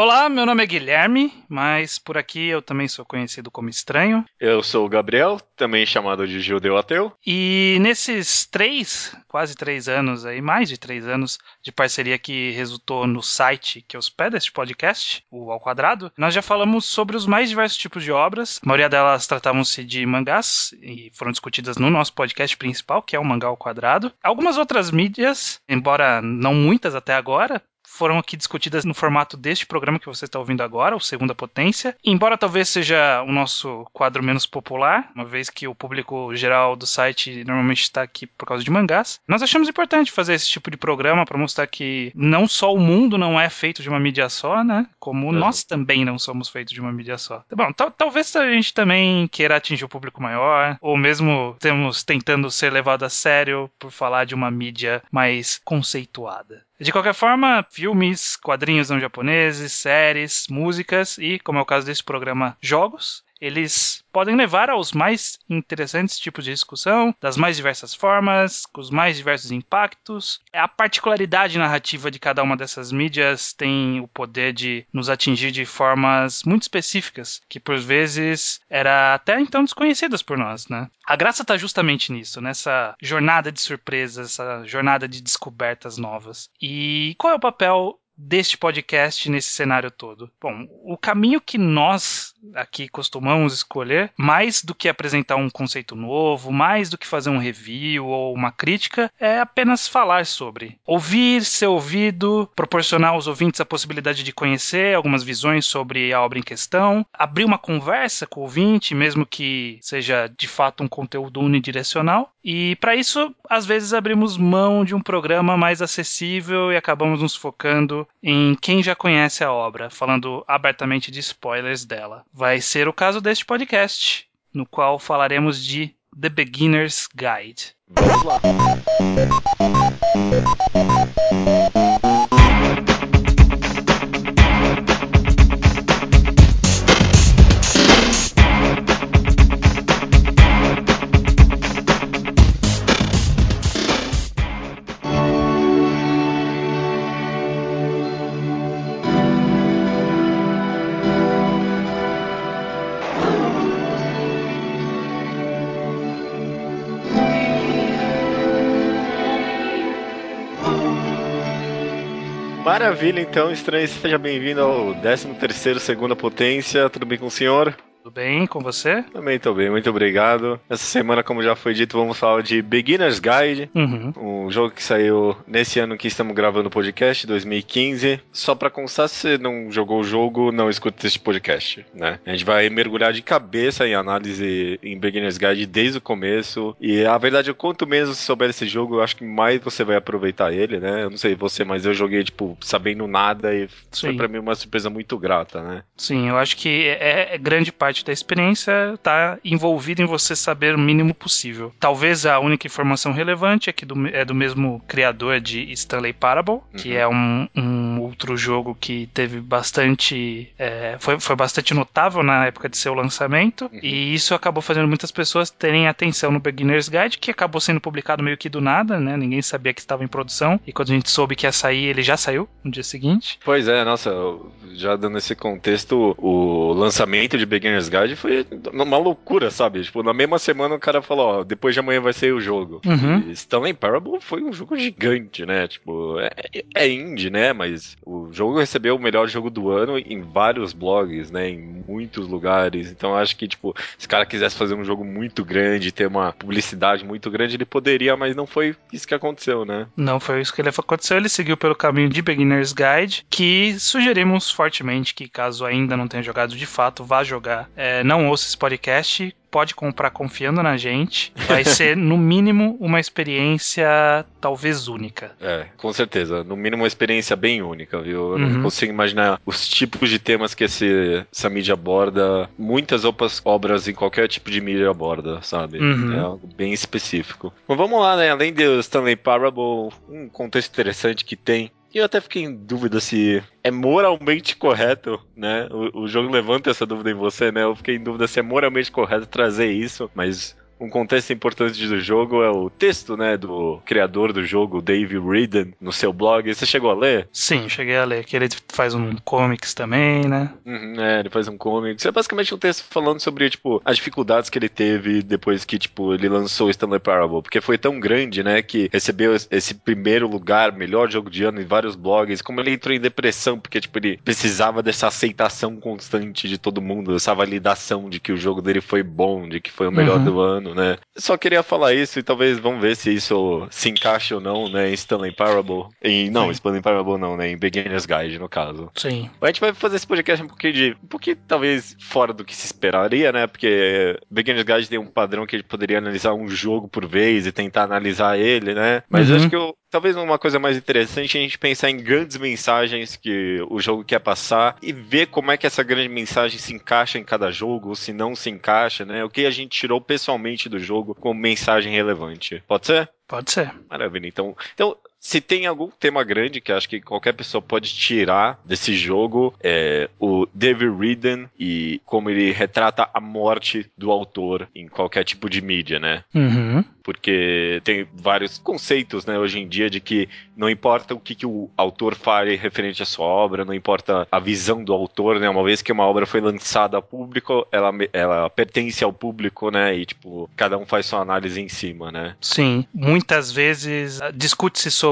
Olá, meu nome é Guilherme, mas por aqui eu também sou conhecido como Estranho. Eu sou o Gabriel, também chamado de Judeu Ateu. E nesses três, quase três anos aí, mais de três anos de parceria que resultou no site que hospeda este podcast, o Ao Quadrado, nós já falamos sobre os mais diversos tipos de obras. A maioria delas tratavam-se de mangás e foram discutidas no nosso podcast principal, que é o Mangá ao Quadrado. Algumas outras mídias, embora não muitas até agora, foram aqui discutidas no formato deste programa que você está ouvindo agora, o Segunda Potência. Embora talvez seja o nosso quadro menos popular, uma vez que o público geral do site normalmente está aqui por causa de mangás, nós achamos importante fazer esse tipo de programa para mostrar que não só o mundo não é feito de uma mídia só, né? Como uhum. nós também não somos feitos de uma mídia só. Bom, talvez a gente também queira atingir o público maior, ou mesmo temos tentando ser levado a sério por falar de uma mídia mais conceituada. De qualquer forma, filmes, quadrinhos não japoneses, séries, músicas e, como é o caso desse programa, jogos, eles podem levar aos mais interessantes tipos de discussão, das mais diversas formas, com os mais diversos impactos. A particularidade narrativa de cada uma dessas mídias tem o poder de nos atingir de formas muito específicas, que por vezes era até então desconhecidas por nós, né? A graça está justamente nisso, nessa jornada de surpresas, essa jornada de descobertas novas. E qual é o papel deste podcast nesse cenário todo? Bom, o caminho que nós aqui costumamos escolher, mais do que apresentar um conceito novo, mais do que fazer um review ou uma crítica, é apenas falar sobre. Ouvir, ser ouvido, proporcionar aos ouvintes a possibilidade de conhecer algumas visões sobre a obra em questão, abrir uma conversa com o ouvinte, mesmo que seja de fato um conteúdo unidirecional. E para isso, às vezes abrimos mão de um programa mais acessível e acabamos nos focando em quem já conhece a obra, falando abertamente de spoilers dela. Vai ser o caso deste podcast, no qual falaremos de The Beginner's Guide. Vamos lá. Maravilha, então, estranho, seja bem-vindo ao 13 terceiro Segunda Potência, tudo bem com o senhor? Tudo bem com você? Também estou bem, muito obrigado. Essa semana, como já foi dito, vamos falar de Beginner's Guide, uhum. um jogo que saiu nesse ano que estamos gravando o podcast, 2015. Só para constar, se você não jogou o jogo, não escuta este podcast, né? A gente vai mergulhar de cabeça em análise em Beginner's Guide desde o começo. E a verdade é quanto menos você souber desse jogo, eu acho que mais você vai aproveitar ele, né? Eu não sei você, mas eu joguei, tipo, sabendo nada e Sim. foi para mim uma surpresa muito grata, né? Sim, eu acho que é, é grande parte parte da experiência está envolvida em você saber o mínimo possível. Talvez a única informação relevante é que do, é do mesmo criador de Stanley Parable, uhum. que é um, um, outro jogo que teve bastante. É, foi, foi bastante notável na época de seu lançamento, uhum. e isso acabou fazendo muitas pessoas terem atenção no Beginner's Guide, que acabou sendo publicado meio que do nada, né? Ninguém sabia que estava em produção, e quando a gente soube que ia sair, ele já saiu no dia seguinte. Pois é, nossa, já dando esse contexto, o lançamento de Beginner's Guide foi uma loucura, sabe? Tipo, na mesma semana o cara falou, ó, depois de amanhã vai ser o jogo. Uhum. Stanley Parable foi um jogo gigante, né? Tipo, é, é indie, né? Mas o jogo recebeu o melhor jogo do ano em vários blogs, né? Em muitos lugares. Então acho que, tipo, se o cara quisesse fazer um jogo muito grande, ter uma publicidade muito grande, ele poderia, mas não foi isso que aconteceu, né? Não foi isso que ele aconteceu. Ele seguiu pelo caminho de Beginner's Guide, que sugerimos fortemente que, caso ainda não tenha jogado de fato, vá jogar. É, não ouça esse podcast, pode comprar confiando na gente. Vai ser, no mínimo, uma experiência talvez única. É, com certeza. No mínimo, uma experiência bem única, viu? Eu uhum. não consigo imaginar os tipos de temas que esse, essa mídia aborda. Muitas outras obras em qualquer tipo de mídia aborda, sabe? Uhum. É algo bem específico. Mas vamos lá, né? Além de Stanley Parable, um contexto interessante que tem e eu até fiquei em dúvida se é moralmente correto, né? O, o, jogo levanta essa dúvida em você, né? Eu fiquei em dúvida se é moralmente correto trazer isso, mas um contexto importante do jogo é o texto, né, do criador do jogo, Dave Reardon, no seu blog. Você chegou a ler? Sim, cheguei a ler. Que ele faz um comics também, né? Uhum, é, ele faz um comics. É basicamente um texto falando sobre, tipo, as dificuldades que ele teve depois que, tipo, ele lançou Stanley Parable. Porque foi tão grande, né, que recebeu esse primeiro lugar, melhor jogo de ano em vários blogs. Como ele entrou em depressão, porque, tipo, ele precisava dessa aceitação constante de todo mundo, essa validação de que o jogo dele foi bom, de que foi o melhor uhum. do ano, né? Só queria falar isso e talvez vamos ver se isso se encaixa ou não, né, em Stanley Parable. Em, não, Sim. Stanley Parable não, né, em Beginner's Guide, no caso. Sim. A gente vai fazer esse podcast um pouquinho de, um pouquinho talvez fora do que se esperaria, né, porque Beginner's Guide tem um padrão que a gente poderia analisar um jogo por vez e tentar analisar ele, né, mas uhum. acho que eu, Talvez uma coisa mais interessante é a gente pensar em grandes mensagens que o jogo quer passar e ver como é que essa grande mensagem se encaixa em cada jogo, ou se não se encaixa, né? O que a gente tirou pessoalmente do jogo como mensagem relevante. Pode ser? Pode ser. Maravilha. Então, então se tem algum tema grande que acho que qualquer pessoa pode tirar desse jogo, é o David Reardon e como ele retrata a morte do autor em qualquer tipo de mídia, né? Uhum porque tem vários conceitos, né, hoje em dia de que não importa o que, que o autor fale referente à sua obra, não importa a visão do autor, né, uma vez que uma obra foi lançada ao público, ela, ela pertence ao público, né, e tipo, cada um faz sua análise em cima, né. Sim, muitas vezes ah, discute-se sobre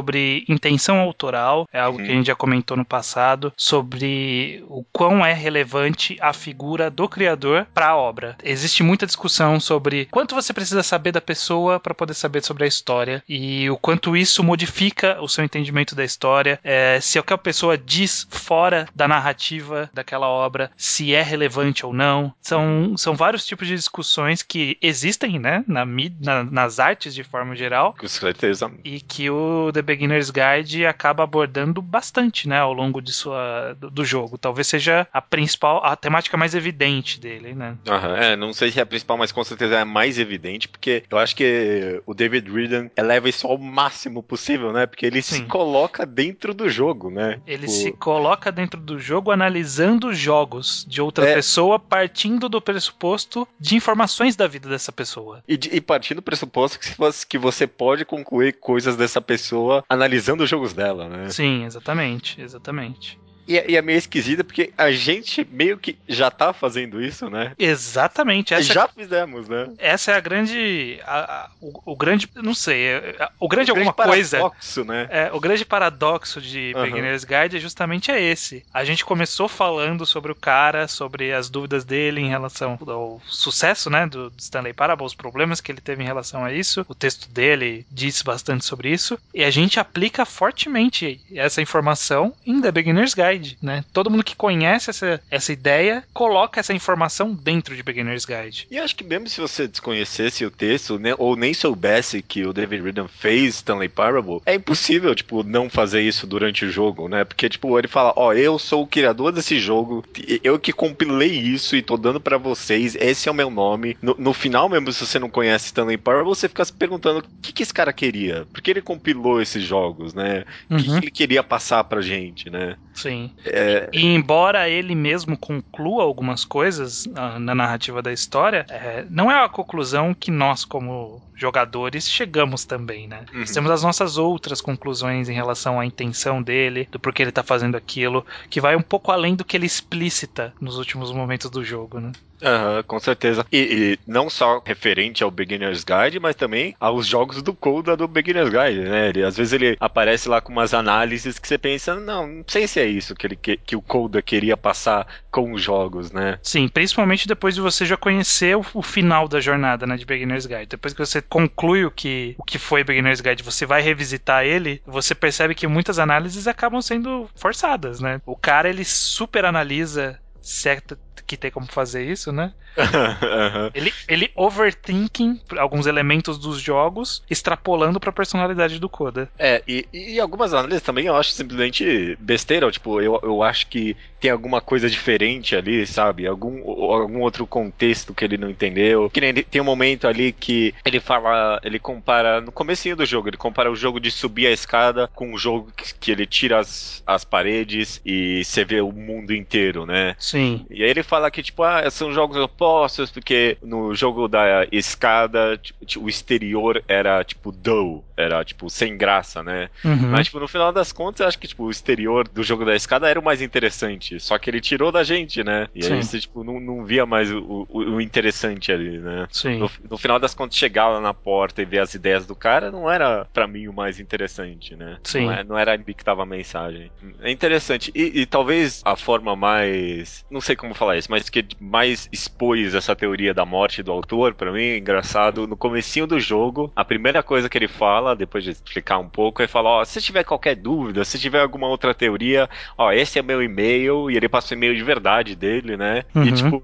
intenção autoral, é algo hum. que a uhum. gente já comentou no passado, sobre o quão é relevante a figura do criador para a obra. Existe muita discussão sobre quanto você precisa saber da pessoa para poder saber sobre a história e o quanto isso modifica o seu entendimento da história, é, se o que a pessoa diz fora da narrativa daquela obra, se é relevante ou não. São, são vários tipos de discussões que existem, né, na, na, nas artes de forma geral. Com certeza. E que o The Beginner's Guide acaba abordando bastante, né, ao longo de sua, do, do jogo. Talvez seja a principal, a temática mais evidente dele, né. Uhum, é, não sei se é a principal, mas com certeza é a mais evidente, porque eu acho que o David Reardon eleva isso ao máximo possível, né? Porque ele Sim. se coloca dentro do jogo, né? Ele tipo... se coloca dentro do jogo analisando jogos de outra é... pessoa, partindo do pressuposto de informações da vida dessa pessoa. E, de, e partindo do pressuposto que que você pode concluir coisas dessa pessoa analisando os jogos dela, né? Sim, exatamente, exatamente. E, é, e, é meio esquisita porque a gente meio que já tá fazendo isso, né? Exatamente. Essa, já fizemos, né? Essa é a grande. A, a, o, o, grande. Não sei. É, o grande o alguma grande coisa. Paradoxo, né? É, o grande paradoxo de uhum. Beginner's Guide é justamente é esse. A gente começou falando sobre o cara, sobre as dúvidas dele em relação ao sucesso, né? Do Stanley Parable, os problemas que ele teve em relação a isso. O texto dele diz bastante sobre isso. E a gente aplica fortemente essa informação em The Beginner's Guide Guide, né? Todo mundo que conhece essa, essa ideia coloca essa informação dentro de Beginner's Guide. E acho que mesmo se você desconhecesse o texto, né, ou nem soubesse que o David Riddon fez Stanley Parable, é impossível, tipo, não fazer isso durante o jogo, né? Porque, tipo, ele fala, ó, oh, eu sou o criador desse jogo, eu que compilei isso e tô dando para vocês, esse é o meu nome. No, no, final mesmo, se você não conhece Stanley Parable, você fica se perguntando o que, que esse cara queria? Por que ele compilou esses jogos, né? O uhum. que, que ele queria passar pra gente, né? Sim. É... E embora ele mesmo conclua algumas coisas na, na narrativa da história, é, não é a conclusão que nós, como jogadores, chegamos também, né? Uhum. Temos as nossas outras conclusões em relação à intenção dele, do porquê ele tá fazendo aquilo, que vai um pouco além do que ele explicita nos últimos momentos do jogo, né? Uhum, com certeza. E, e, não só referente ao Beginner's Guide, mas também aos jogos do Coda do Beginner's Guide, né? Ele, às vezes ele aparece lá com umas análises que você pensa, não, não sei se é isso que, ele, que, que o Coda queria passar com os jogos, né? Sim, principalmente depois de você já conhecer o, o final da jornada, né, de Beginner's Guide. Depois que você conclui o que, o que foi Beginner's Guide, você vai revisitar ele, você percebe que muitas análises acabam sendo forçadas, né? O cara, ele super analisa certa que tem como fazer isso, né? uhum. ele, ele overthinking alguns elementos dos jogos, extrapolando pra personalidade do Koda. É, e, e algumas análises também eu acho simplesmente besteira. Tipo, eu, eu acho que tem alguma coisa diferente ali, sabe? Algum, algum outro contexto que ele não entendeu. Que nem tem um momento ali que ele fala, ele compara, no comecinho do jogo, ele compara o jogo de subir a escada com o jogo que, que ele tira as, as paredes e você vê o mundo inteiro, né? Sim. E aí ele fala fala que, tipo, ah, são jogos opostos, porque no jogo da escada, tipo, o exterior era, tipo, dull, era, tipo, sem graça, né? Uhum. Mas, tipo, no final das contas, eu acho que, tipo, o exterior do jogo da escada era o mais interessante, só que ele tirou da gente, né? E Sim. aí você, tipo, não, não via mais o, o, o interessante ali, né? Sim. No, no, final das contas, chegar lá na porta e ver as ideias do cara não era, para mim, o mais interessante, né? Sim. Não, é, não era ali que tava a mensagem. É interessante. E, e talvez a forma mais. Não sei como falar isso, mas que mais expôs essa teoria da morte do autor, para mim, é engraçado, no comecinho do jogo, a primeira coisa que ele fala, depois de explicar um pouco, é falar, ó, se tiver qualquer dúvida, se tiver alguma outra teoria, ó, esse é meu e-mail, e ele passa o e-mail de verdade dele, né? Uhum. E tipo,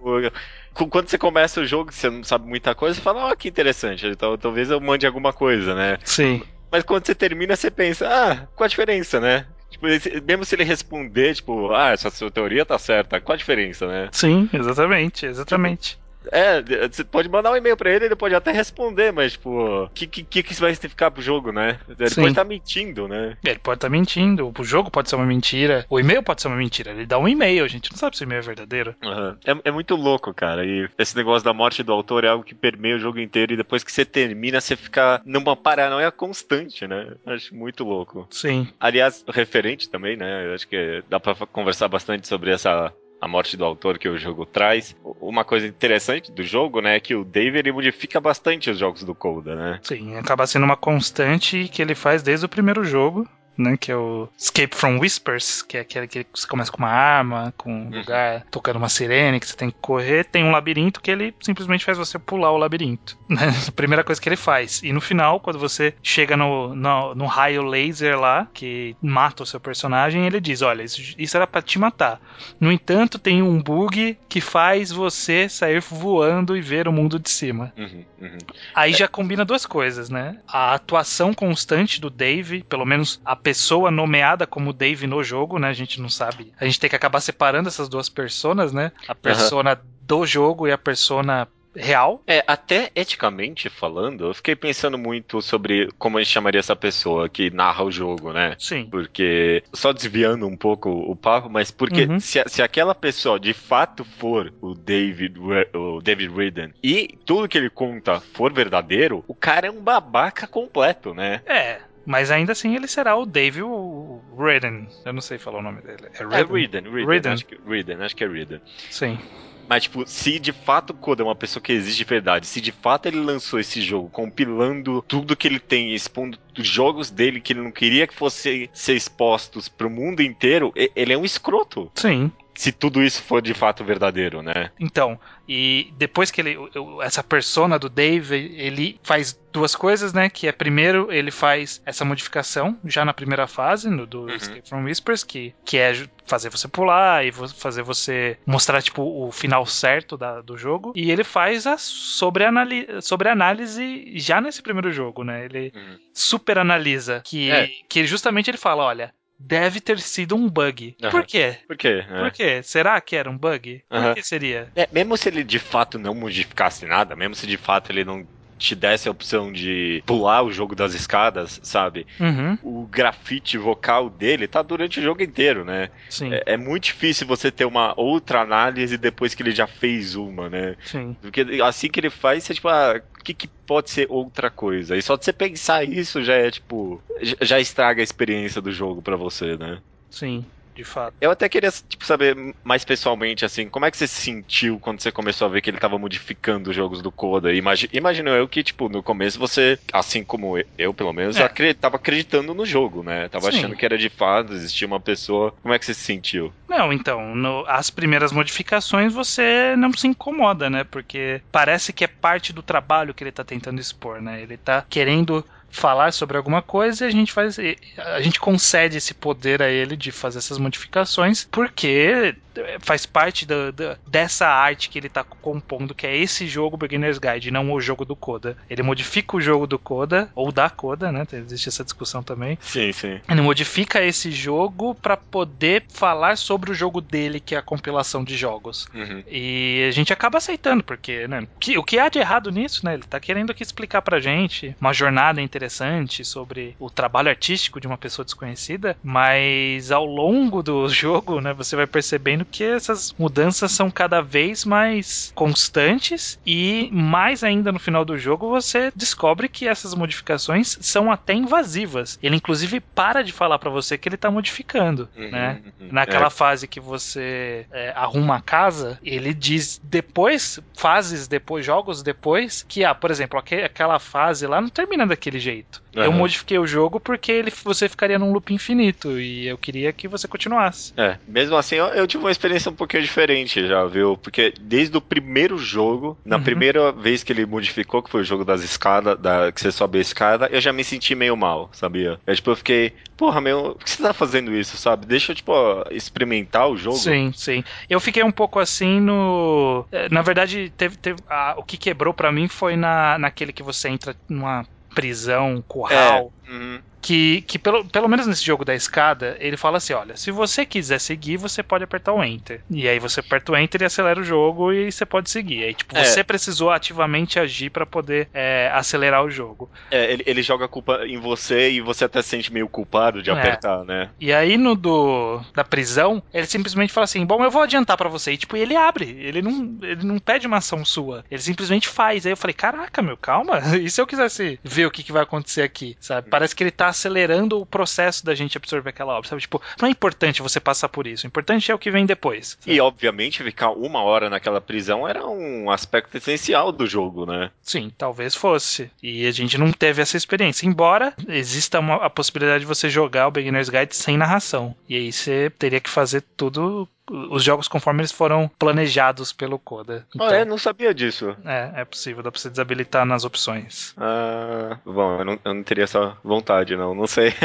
quando você começa o jogo, você não sabe muita coisa, você fala, ó, oh, que interessante, então talvez eu mande alguma coisa, né? Sim. Mas quando você termina, você pensa, ah, qual a diferença, né? Tipo, mesmo se ele responder, tipo, ah, essa sua teoria tá certa, qual a diferença, né? Sim, exatamente, exatamente. É, você pode mandar um e-mail pra ele, ele pode até responder, mas, tipo, o que, que, que isso vai significar pro jogo, né? Ele Sim. pode estar tá mentindo, né? Ele pode estar tá mentindo, o jogo pode ser uma mentira, o e-mail pode ser uma mentira. Ele dá um e-mail, a gente não sabe se o e-mail é verdadeiro. Uhum. É, é muito louco, cara. E esse negócio da morte do autor é algo que permeia o jogo inteiro e depois que você termina, você fica numa paranoia constante, né? Acho muito louco. Sim. Aliás, referente também, né? Eu acho que dá pra conversar bastante sobre essa a morte do autor que o jogo traz. Uma coisa interessante do jogo, né, é que o Dave ele modifica bastante os jogos do Coda, né? Sim, acaba sendo uma constante que ele faz desde o primeiro jogo né? Que é o Escape from Whispers, que é aquele que você começa com uma arma, com um uhum. lugar tocando uma sirene que você tem que correr. Tem um labirinto que ele simplesmente faz você pular o labirinto. Né? A primeira coisa que ele faz. E no final, quando você chega no, no, no raio laser lá, que mata o seu personagem, ele diz: Olha, isso, isso era para te matar. No entanto, tem um bug que faz você sair voando e ver o mundo de cima. Uhum, uhum. Aí é. já combina duas coisas, né? A atuação constante do Dave, pelo menos a pessoa nomeada como Dave no jogo, né? A gente não sabe. A gente tem que acabar separando essas duas personas, né? A persona uhum. do jogo e a persona real. É, até eticamente falando, eu fiquei pensando muito sobre como a gente chamaria essa pessoa que narra o jogo, né? Sim. Porque, só desviando um pouco o papo, mas porque uhum. se, se aquela pessoa de fato for o David, o David Ridden e tudo que ele conta for verdadeiro, o cara é um babaca completo, né? É. Mas ainda assim ele será o Dave Redden. Eu não sei falar o nome dele. É Redden? É Redden, Redden, Redden. Acho, que, Redden acho que é Redden. Sim. Mas, tipo, se de fato o Koda é uma pessoa que existe de verdade, se de fato ele lançou esse jogo compilando tudo que ele tem, expondo os jogos dele que ele não queria que fossem ser expostos pro mundo inteiro, ele é um escroto. Sim se tudo isso for de fato verdadeiro, né? Então, e depois que ele essa persona do Dave, ele faz duas coisas, né? Que é primeiro ele faz essa modificação já na primeira fase no, do uhum. Escape from Whispers, que, que é fazer você pular e fazer você mostrar tipo o final certo da, do jogo. E ele faz a sobre-análise sobre já nesse primeiro jogo, né? Ele uhum. super analisa que é. que justamente ele fala, olha, deve ter sido um bug. Uhum. Por quê? Por quê? É. Por quê? Será que era um bug? Uhum. Por que seria? É, mesmo se ele de fato não modificasse nada, mesmo se de fato ele não te desse a opção de pular o jogo das escadas, sabe? Uhum. O grafite vocal dele tá durante o jogo inteiro, né? Sim. É, é, muito difícil você ter uma outra análise depois que ele já fez uma, né? Sim. Porque assim que ele faz, você tipo, ah, o que, que pode ser outra coisa? E só de você pensar isso já é tipo, já estraga a experiência do jogo para você, né? Sim de fato. Eu até queria, tipo, saber mais pessoalmente, assim, como é que você se sentiu quando você começou a ver que ele tava modificando os jogos do Coda? Imagi imagino eu que, tipo, no começo você, assim como eu, pelo menos, é. tava acreditando no jogo, né? Tava Sim. achando que era de fato, existia uma pessoa. Como é que você se sentiu? Não, então, no, as primeiras modificações você não se incomoda, né? Porque parece que é parte do trabalho que ele tá tentando expor, né? Ele tá querendo falar sobre alguma coisa e a gente faz a gente concede esse poder a ele de fazer essas modificações porque faz parte do, do, dessa arte que ele está compondo, que é esse jogo Beginner's Guide, não o jogo do Coda. Ele modifica o jogo do Coda, ou da Coda, né? Existe essa discussão também. Sim, sim. Ele modifica esse jogo para poder falar sobre o jogo dele, que é a compilação de jogos. Uhum. E a gente acaba aceitando, porque, né? Que, o que há de errado nisso, né? Ele tá querendo aqui explicar pra gente uma jornada interessante sobre o trabalho artístico de uma pessoa desconhecida, mas ao longo do jogo, né, você vai percebendo vendo que essas mudanças são cada vez mais constantes e mais ainda no final do jogo você descobre que essas modificações são até invasivas. Ele inclusive para de falar para você que ele tá modificando, uhum, né? Uhum. Naquela é. fase que você é, arruma a casa, ele diz depois, fases depois, jogos depois, que, ah, por exemplo, aquela fase lá não termina daquele jeito. Uhum. Eu modifiquei o jogo porque ele, você ficaria num loop infinito e eu queria que você continuasse. É, mesmo assim eu, eu tive uma experiência um pouquinho diferente já, viu? Porque desde o primeiro jogo, na uhum. primeira vez que ele modificou, que foi o jogo das escadas, da, que você sobe a escada, eu já me senti meio mal, sabia? Eu, tipo, eu fiquei, porra, meu, por que você tá fazendo isso, sabe? Deixa eu, tipo, experimentar o jogo. Sim, sim. Eu fiquei um pouco assim no. Eh, na verdade, teve, teve ah, o que quebrou para mim foi na, naquele que você entra numa prisão, curral. É. Uhum que, que pelo, pelo menos nesse jogo da escada, ele fala assim: olha, se você quiser seguir, você pode apertar o Enter. E aí você aperta o Enter e acelera o jogo e você pode seguir. Aí, tipo, é. você precisou ativamente agir para poder é, acelerar o jogo. É, ele, ele joga a culpa em você e você até se sente meio culpado de é. apertar, né? E aí no do da prisão, ele simplesmente fala assim: bom, eu vou adiantar para você. E tipo, ele abre. Ele não, ele não pede uma ação sua. Ele simplesmente faz. Aí eu falei: caraca, meu, calma. E se eu quisesse ver o que, que vai acontecer aqui, sabe? Parece que ele tá acelerando o processo da gente absorver aquela obra, sabe? Tipo, não é importante você passar por isso, o importante é o que vem depois. Sabe? E, obviamente, ficar uma hora naquela prisão era um aspecto essencial do jogo, né? Sim, talvez fosse. E a gente não teve essa experiência, embora exista uma, a possibilidade de você jogar o Beginner's Guide sem narração. E aí você teria que fazer tudo os jogos conforme eles foram planejados pelo Coda. Então, ah, é? Não sabia disso. É, é possível, dá pra você desabilitar nas opções. Ah, bom, eu não, eu não teria essa vontade, não, não sei.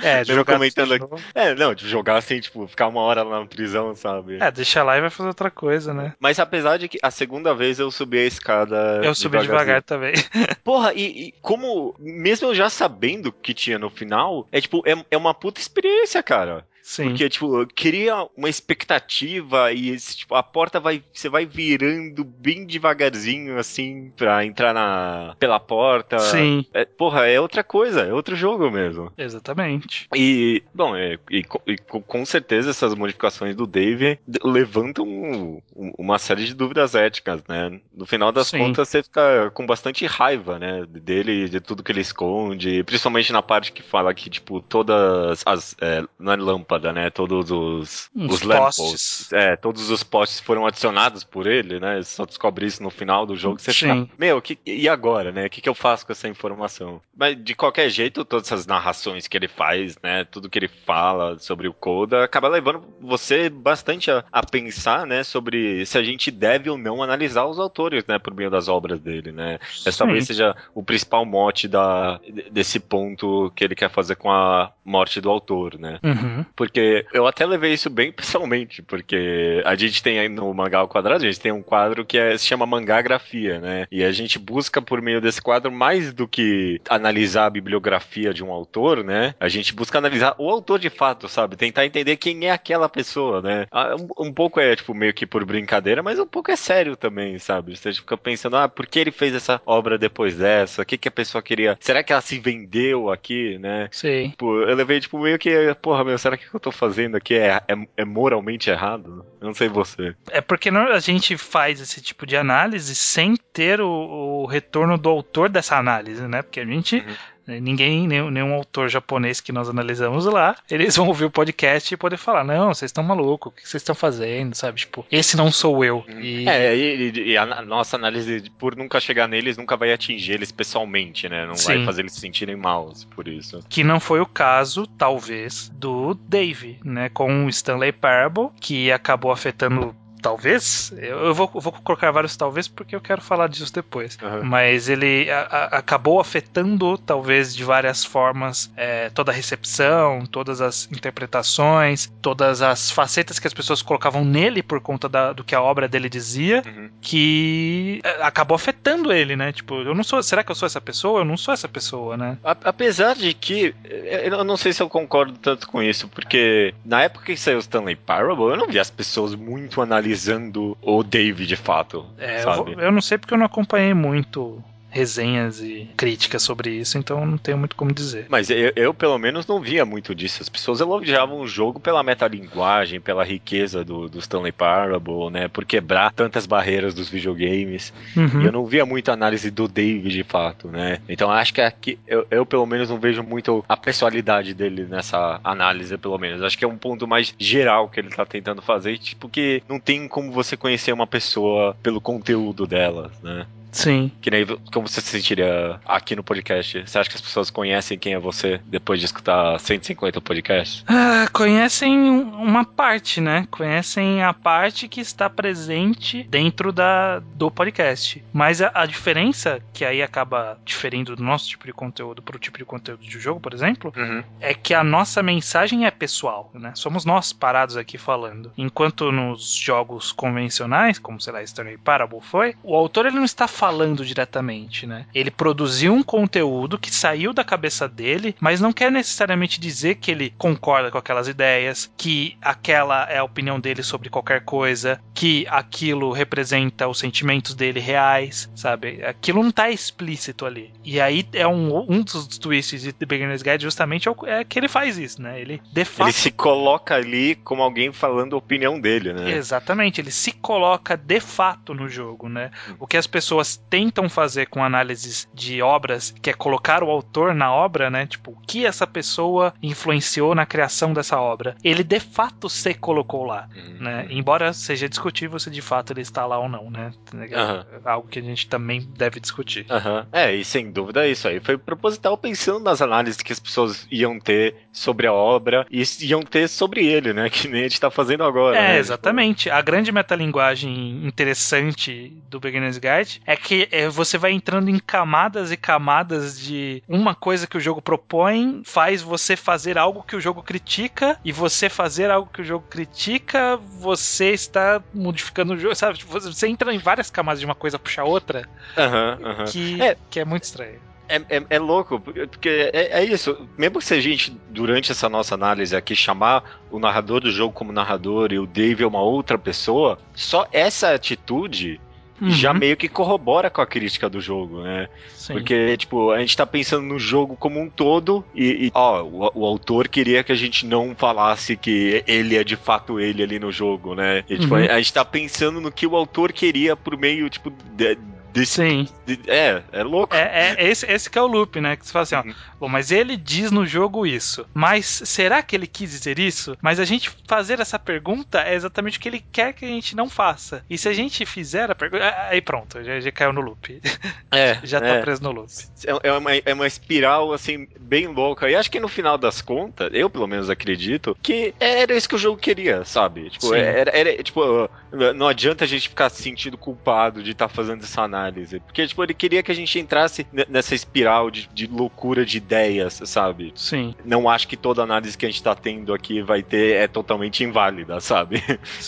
É, de jogar comentando aqui. É, não, de jogar assim, tipo, ficar uma hora lá na prisão, sabe? É, deixa lá e vai fazer outra coisa, né? Mas apesar de que a segunda vez eu subi a escada. Eu subi devagar também. Porra, e, e, como, mesmo eu já sabendo que tinha no final, é tipo, é, é uma puta experiência, cara. Sim. Porque, tipo, cria uma expectativa e, tipo, a porta vai. Você vai virando bem devagarzinho, assim, pra entrar na, pela porta. Sim. É, porra, é outra coisa, é outro jogo mesmo. Exatamente. E, bom, é, e, e, com certeza essas modificações do Dave levantam uma série de dúvidas éticas, né? No final das Sim. contas, você fica com bastante raiva, né? Dele, de tudo que ele esconde, principalmente na parte que fala que, tipo, todas as. É, não é lâmpada lâmpada, né? Todos os, os postes. É, todos os postes foram adicionados por ele, né? Você só descobre isso no final do jogo. Você Sim. Fica, Meu, que, e agora, né? O que, que eu faço com essa informação? Mas de qualquer jeito, todas essas narrações que ele faz, né? Tudo que ele fala sobre o Coda acaba levando você bastante a, a pensar, né? Sobre se a gente deve ou não analisar os autores, né? Por meio das obras dele, né? Essa talvez seja o principal mote da, desse ponto que ele quer fazer com a morte do autor, né? Uhum. Porque eu até levei isso bem pessoalmente, porque a gente tem aí no Mangá ao Quadrado, a gente tem um quadro que é, se chama Mangagrafia, né? E a gente busca por meio desse quadro mais do que analisar a bibliografia de um autor, né? A gente busca analisar o autor de fato, sabe? Tentar entender quem é aquela pessoa, né? Ah, um, um pouco é, tipo, meio que por brincadeira, mas um pouco é sério também, sabe? Você fica pensando, ah, por que ele fez essa obra depois dessa? O que, que a pessoa queria? Será que ela se vendeu aqui, né? Sim. Tipo, eu levei, tipo, meio que, porra, meu, será que que eu tô fazendo aqui é, é, é, moralmente errado? Eu não sei você. É porque a gente faz esse tipo de análise sem ter o, o retorno do autor dessa análise, né? Porque a gente. Uhum Ninguém, nenhum, nenhum, autor japonês que nós analisamos lá, eles vão ouvir o podcast e poder falar: não, vocês estão malucos, o que vocês estão fazendo, sabe? Tipo, esse não sou eu. Uhum. E... É, e, e, a nossa análise, por nunca chegar neles, nunca vai atingir eles pessoalmente, né? Não Sim. vai fazer eles se sentirem mal por isso. Que não foi o caso, talvez, do Dave, né? Com o Stanley Parable, que acabou afetando talvez, eu vou, vou, colocar vários talvez porque eu quero falar disso depois. Uhum. Mas ele a, a, acabou afetando, talvez, de várias formas, é, toda a recepção, todas as interpretações, todas as facetas que as pessoas colocavam nele por conta da, do que a obra dele dizia, uhum. que é, acabou afetando ele, né? Tipo, eu não sou. Será que eu sou essa pessoa? Eu não sou essa pessoa, né? apesar de que. É, eu não sei se eu concordo tanto com isso, porque na época que saiu Stanley Parable, eu não vi as pessoas muito analisando analisando o Dave de fato. É, eu, eu, não sei porque eu não acompanhei muito resenhas e críticas sobre isso, então não tenho muito como dizer. Mas eu, eu, pelo menos não via muito disso. As pessoas elogiavam o jogo pela metalinguagem, pela riqueza do, do Stanley Parable, né? Por quebrar tantas barreiras dos videogames. Uhum. E eu não via muita análise do David de fato, né? Então acho que aqui eu, eu pelo menos não vejo muito a pessoalidade dele nessa análise, pelo menos. Acho que é um ponto mais geral que ele tá tentando fazer, tipo que não tem como você conhecer uma pessoa pelo conteúdo dela, né? Sim. Que nem como você se sentiria aqui no podcast? Você acha que as pessoas conhecem quem é você depois de escutar 150 podcasts? Ah, conhecem uma parte, né? Conhecem a parte que está presente dentro da, do podcast. Mas a, a diferença, que aí acaba diferindo do nosso tipo de conteúdo para o tipo de conteúdo de jogo, por exemplo, uhum. é que a nossa mensagem é pessoal, né? Somos nós parados aqui falando. Enquanto nos jogos convencionais, como sei lá, Stanley Parable foi, o autor ele não está falando diretamente, né? Ele produziu um conteúdo que saiu da cabeça dele, mas não quer necessariamente dizer que ele concorda com aquelas ideias, que aquela é a opinião dele sobre qualquer coisa, que aquilo representa os sentimentos dele reais, sabe? Aquilo não tá explícito ali. E aí é um, um dos twists de The Beginner's Guide justamente é, é que ele faz isso, né? Ele de fato... Ele se coloca ali como alguém falando a opinião dele, né? Exatamente, ele se coloca de fato no jogo, né? O que as pessoas pessoas tentam fazer com análises de obras, que é colocar o autor na obra, né? Tipo, o que essa pessoa influenciou na criação dessa obra. Ele de fato se colocou lá, uhum. né? Embora seja discutível se de fato ele está lá ou não, né? Uhum. Algo que a gente também deve discutir. Uhum. É, e sem dúvida é isso aí foi proposital pensando nas análises que as pessoas iam ter sobre a obra e iam ter sobre ele, né? Que nem a gente tá fazendo agora. É, né? exatamente. A grande metalinguagem interessante do Beginner's Guide é que é, você vai entrando em camadas e camadas de uma coisa que o jogo propõe faz você fazer algo que o jogo critica e você fazer algo que o jogo critica, você está modificando o jogo, sabe? Tipo, você entra em várias camadas de uma coisa puxar outra uhum, uhum. Que, é. que é muito estranho. É, é, é, louco, porque é, é, isso. Mesmo se a gente, durante essa nossa análise aqui, chamar o narrador do jogo como narrador e o Dave é uma outra pessoa, só essa atitude uhum. já meio que corrobora com a crítica do jogo, né? Sim. Porque, tipo, a gente tá pensando no jogo como um todo e, e ó, o, o, autor queria que a gente não falasse que ele é de fato ele ali no jogo, né? E, tipo, uhum. a, a gente tá pensando no que o autor queria por meio, tipo, de, Desse, Sim. De, é, é louco. É, é, esse, esse que é o loop, né? Que você fala assim, ó, uhum. bom, mas ele diz no jogo isso. Mas será que ele quis dizer isso? Mas a gente fazer essa pergunta é exatamente o que ele quer que a gente não faça. E se a gente fizer a pergunta. Aí pronto, já, já caiu no loop. É. já tá é. preso no loop. É, é, uma, é uma espiral, assim, bem louca. E acho que no final das contas, eu pelo menos acredito, que era isso que o jogo queria, sabe? Tipo, era, era, tipo, não adianta a gente ficar se sentindo culpado de estar tá fazendo essa análise. Porque, tipo, ele queria que a gente entrasse nessa espiral de, de loucura de ideias, sabe? Sim. Não acho que toda análise que a gente tá tendo aqui vai ter é totalmente inválida, sabe?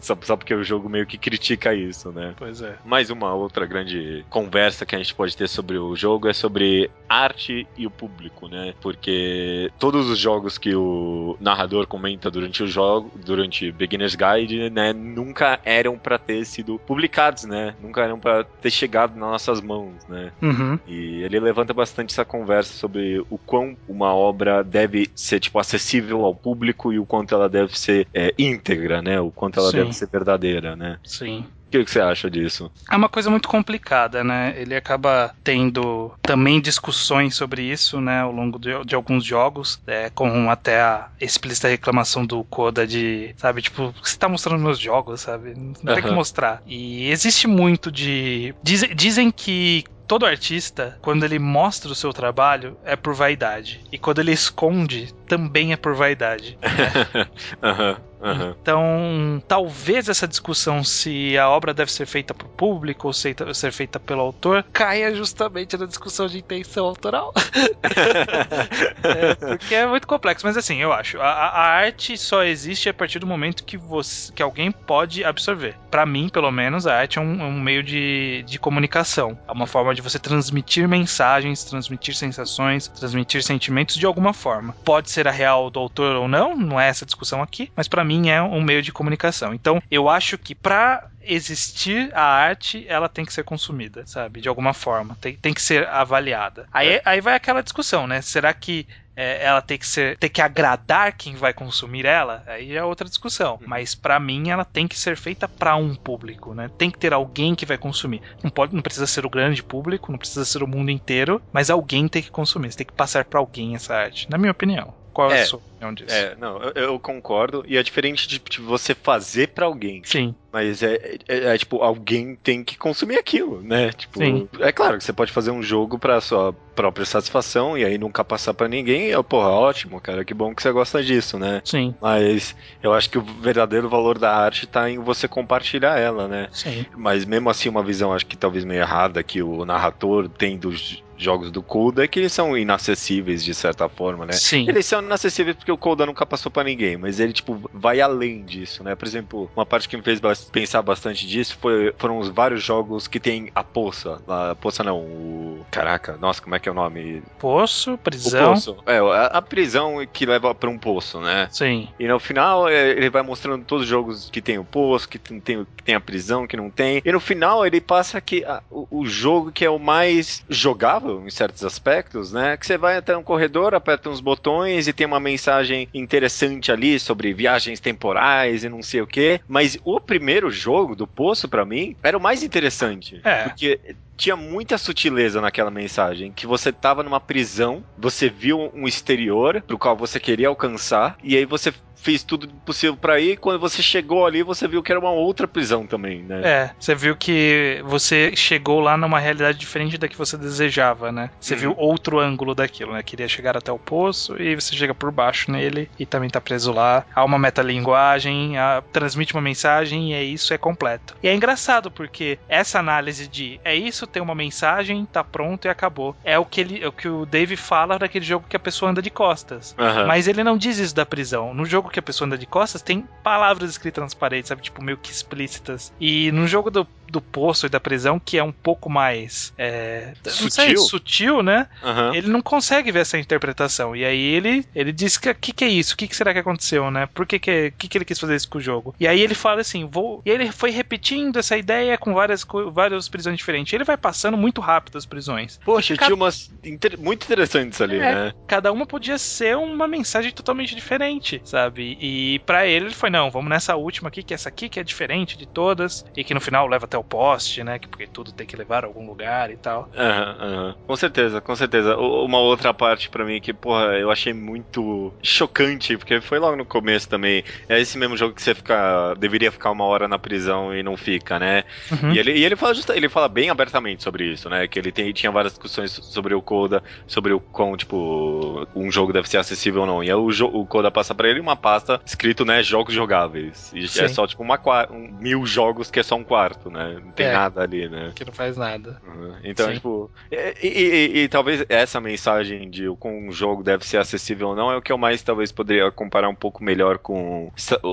só, só porque o jogo meio que critica isso, né? Pois é. Mais uma outra grande conversa que a gente pode ter sobre o jogo é sobre arte e o público, né? Porque todos os jogos que o narrador comenta durante o jogo, durante Beginner's Guide, né, nunca eram para ter sido publicados, né? Nunca eram para ter chegado nas nossas mãos, né? Uhum. E ele levanta bastante essa conversa sobre o quão uma obra deve ser, tipo, acessível ao público e o quanto ela deve ser é, íntegra, né? O quanto ela Sim. deve ser verdadeira, né? Sim. O que, que você acha disso? É uma coisa muito complicada, né? Ele acaba tendo também discussões sobre isso, né, ao longo de, de alguns jogos, é, com até a explícita reclamação do Koda de, sabe, tipo, você tá mostrando meus jogos, sabe? Não tem que mostrar. E existe muito de. Diz, dizem que todo artista, quando ele mostra o seu trabalho, é por vaidade. E quando ele esconde, também é por vaidade. Né? uhum. Uhum. Então, talvez essa discussão se a obra deve ser feita para o público ou ser, ser feita pelo autor caia justamente na discussão de intenção autoral. é, porque é muito complexo, mas assim, eu acho. A, a, arte só existe a partir do momento que, você, que alguém pode absorver. para mim, pelo menos, a arte é um, um, meio de, de comunicação. É uma forma de você transmitir mensagens, transmitir sensações, transmitir sentimentos de alguma forma. Pode ser a real do autor ou não, não é essa discussão aqui, mas para mim é um meio de comunicação. Então, eu acho que para existir a arte, ela tem que ser consumida, sabe? De alguma forma. Tem, tem que ser avaliada. Aí, é. aí vai aquela discussão, né? Será que é, ela tem que ser tem que agradar quem vai consumir ela aí é outra discussão. Uhum. mas para mim ela tem que ser feita para um público né? Tem que ter alguém que vai consumir. Não pode não precisa ser o grande público não precisa ser o mundo inteiro mas alguém tem que consumir. Você tem que passar para alguém essa arte na minha opinião qual é, é a sua opinião disso? É, não, eu, eu, concordo. E é diferente de, de você fazer para alguém. Sim. Mas é, é, é, tipo, alguém tem que consumir aquilo, né? Tipo, Sim. é claro que você pode fazer um jogo pra sua própria satisfação e aí nunca passar para ninguém. E, porra, ótimo, cara, que bom que você gosta disso, né? Sim. Mas eu acho que o verdadeiro valor da arte tá em você compartilhar ela, né? Sim. Mas mesmo assim, uma visão, acho que talvez meio errada que o narrador tem dos jogos do Coda é que eles são inacessíveis de certa forma, né? Sim. Eles são inacessíveis porque o Coda nunca passou para ninguém, mas ele, tipo, vai além disso, né? Por exemplo, uma parte que me fez pensar bastante disso foi, foram os vários jogos que tem a poça. A poça não, o. Caraca, nossa, como é que é o nome? Poço, prisão. O poço. É, a, a prisão que leva para um poço, né? Sim. E no final é, ele vai mostrando todos os jogos que tem o poço, que tem, que tem a prisão, que não tem. E no final ele passa que a, o, o jogo que é o mais jogável em certos aspectos, né? Que você vai até um corredor, aperta uns botões e tem uma mensagem interessante ali sobre viagens temporais e não sei o que. Mas o primeiro jogo do Poço, para mim, era o mais interessante. É. Porque tinha muita sutileza naquela mensagem, que você tava numa prisão, você viu um exterior pro qual você queria alcançar, e aí você fez tudo possível para ir. Quando você chegou ali, você viu que era uma outra prisão também, né? É, você viu que você chegou lá numa realidade diferente da que você desejava, né? Você uhum. viu outro ângulo daquilo, né? Queria chegar até o poço e você chega por baixo nele e também tá preso lá. Há uma metalinguagem, há, transmite uma mensagem e é isso, é completo. E é engraçado porque essa análise de é isso, tem uma mensagem, tá pronto e acabou. É o que, ele, é o, que o Dave fala daquele jogo que a pessoa anda de costas. Uhum. Mas ele não diz isso da prisão. No jogo que a pessoa anda de costas, tem palavras escritas nas paredes, sabe? Tipo, meio que explícitas. E no jogo do, do poço e da prisão, que é um pouco mais. É, sutil. Sei, sutil, né? Uhum. Ele não consegue ver essa interpretação. E aí ele, ele diz que que, que é isso? O que, que será que aconteceu, né? Por que, que, que, que ele quis fazer isso com o jogo? E aí ele fala assim: vou. E ele foi repetindo essa ideia com várias, várias prisões diferentes. Ele vai passando muito rápido as prisões. Poxa, cada... tinha umas inter... muito interessantes ali, é, né? Cada uma podia ser uma mensagem totalmente diferente, sabe? E para ele, ele foi, não, vamos nessa última aqui, que é essa aqui que é diferente de todas, e que no final leva até o poste, né? Porque tudo tem que levar a algum lugar e tal. Uhum, uhum. Com certeza, com certeza. Uma outra parte para mim que, porra, eu achei muito chocante, porque foi logo no começo também. É esse mesmo jogo que você fica. deveria ficar uma hora na prisão e não fica, né? Uhum. E, ele, e ele fala justa, ele fala bem abertamente sobre isso, né? Que ele tem, tinha várias discussões sobre o Coda, sobre o quão, tipo, um jogo deve ser acessível ou não. E aí o, o Coda passa para ele uma pasta escrito, né, jogos jogáveis. E é Sim. é só tipo uma um, mil jogos que é só um quarto, né? Não tem é, nada ali, né? Que não faz nada. Uhum. Então, Sim. tipo. E, e, e, e, talvez essa mensagem de como um jogo deve ser acessível ou não é o que eu mais talvez poderia comparar um pouco melhor com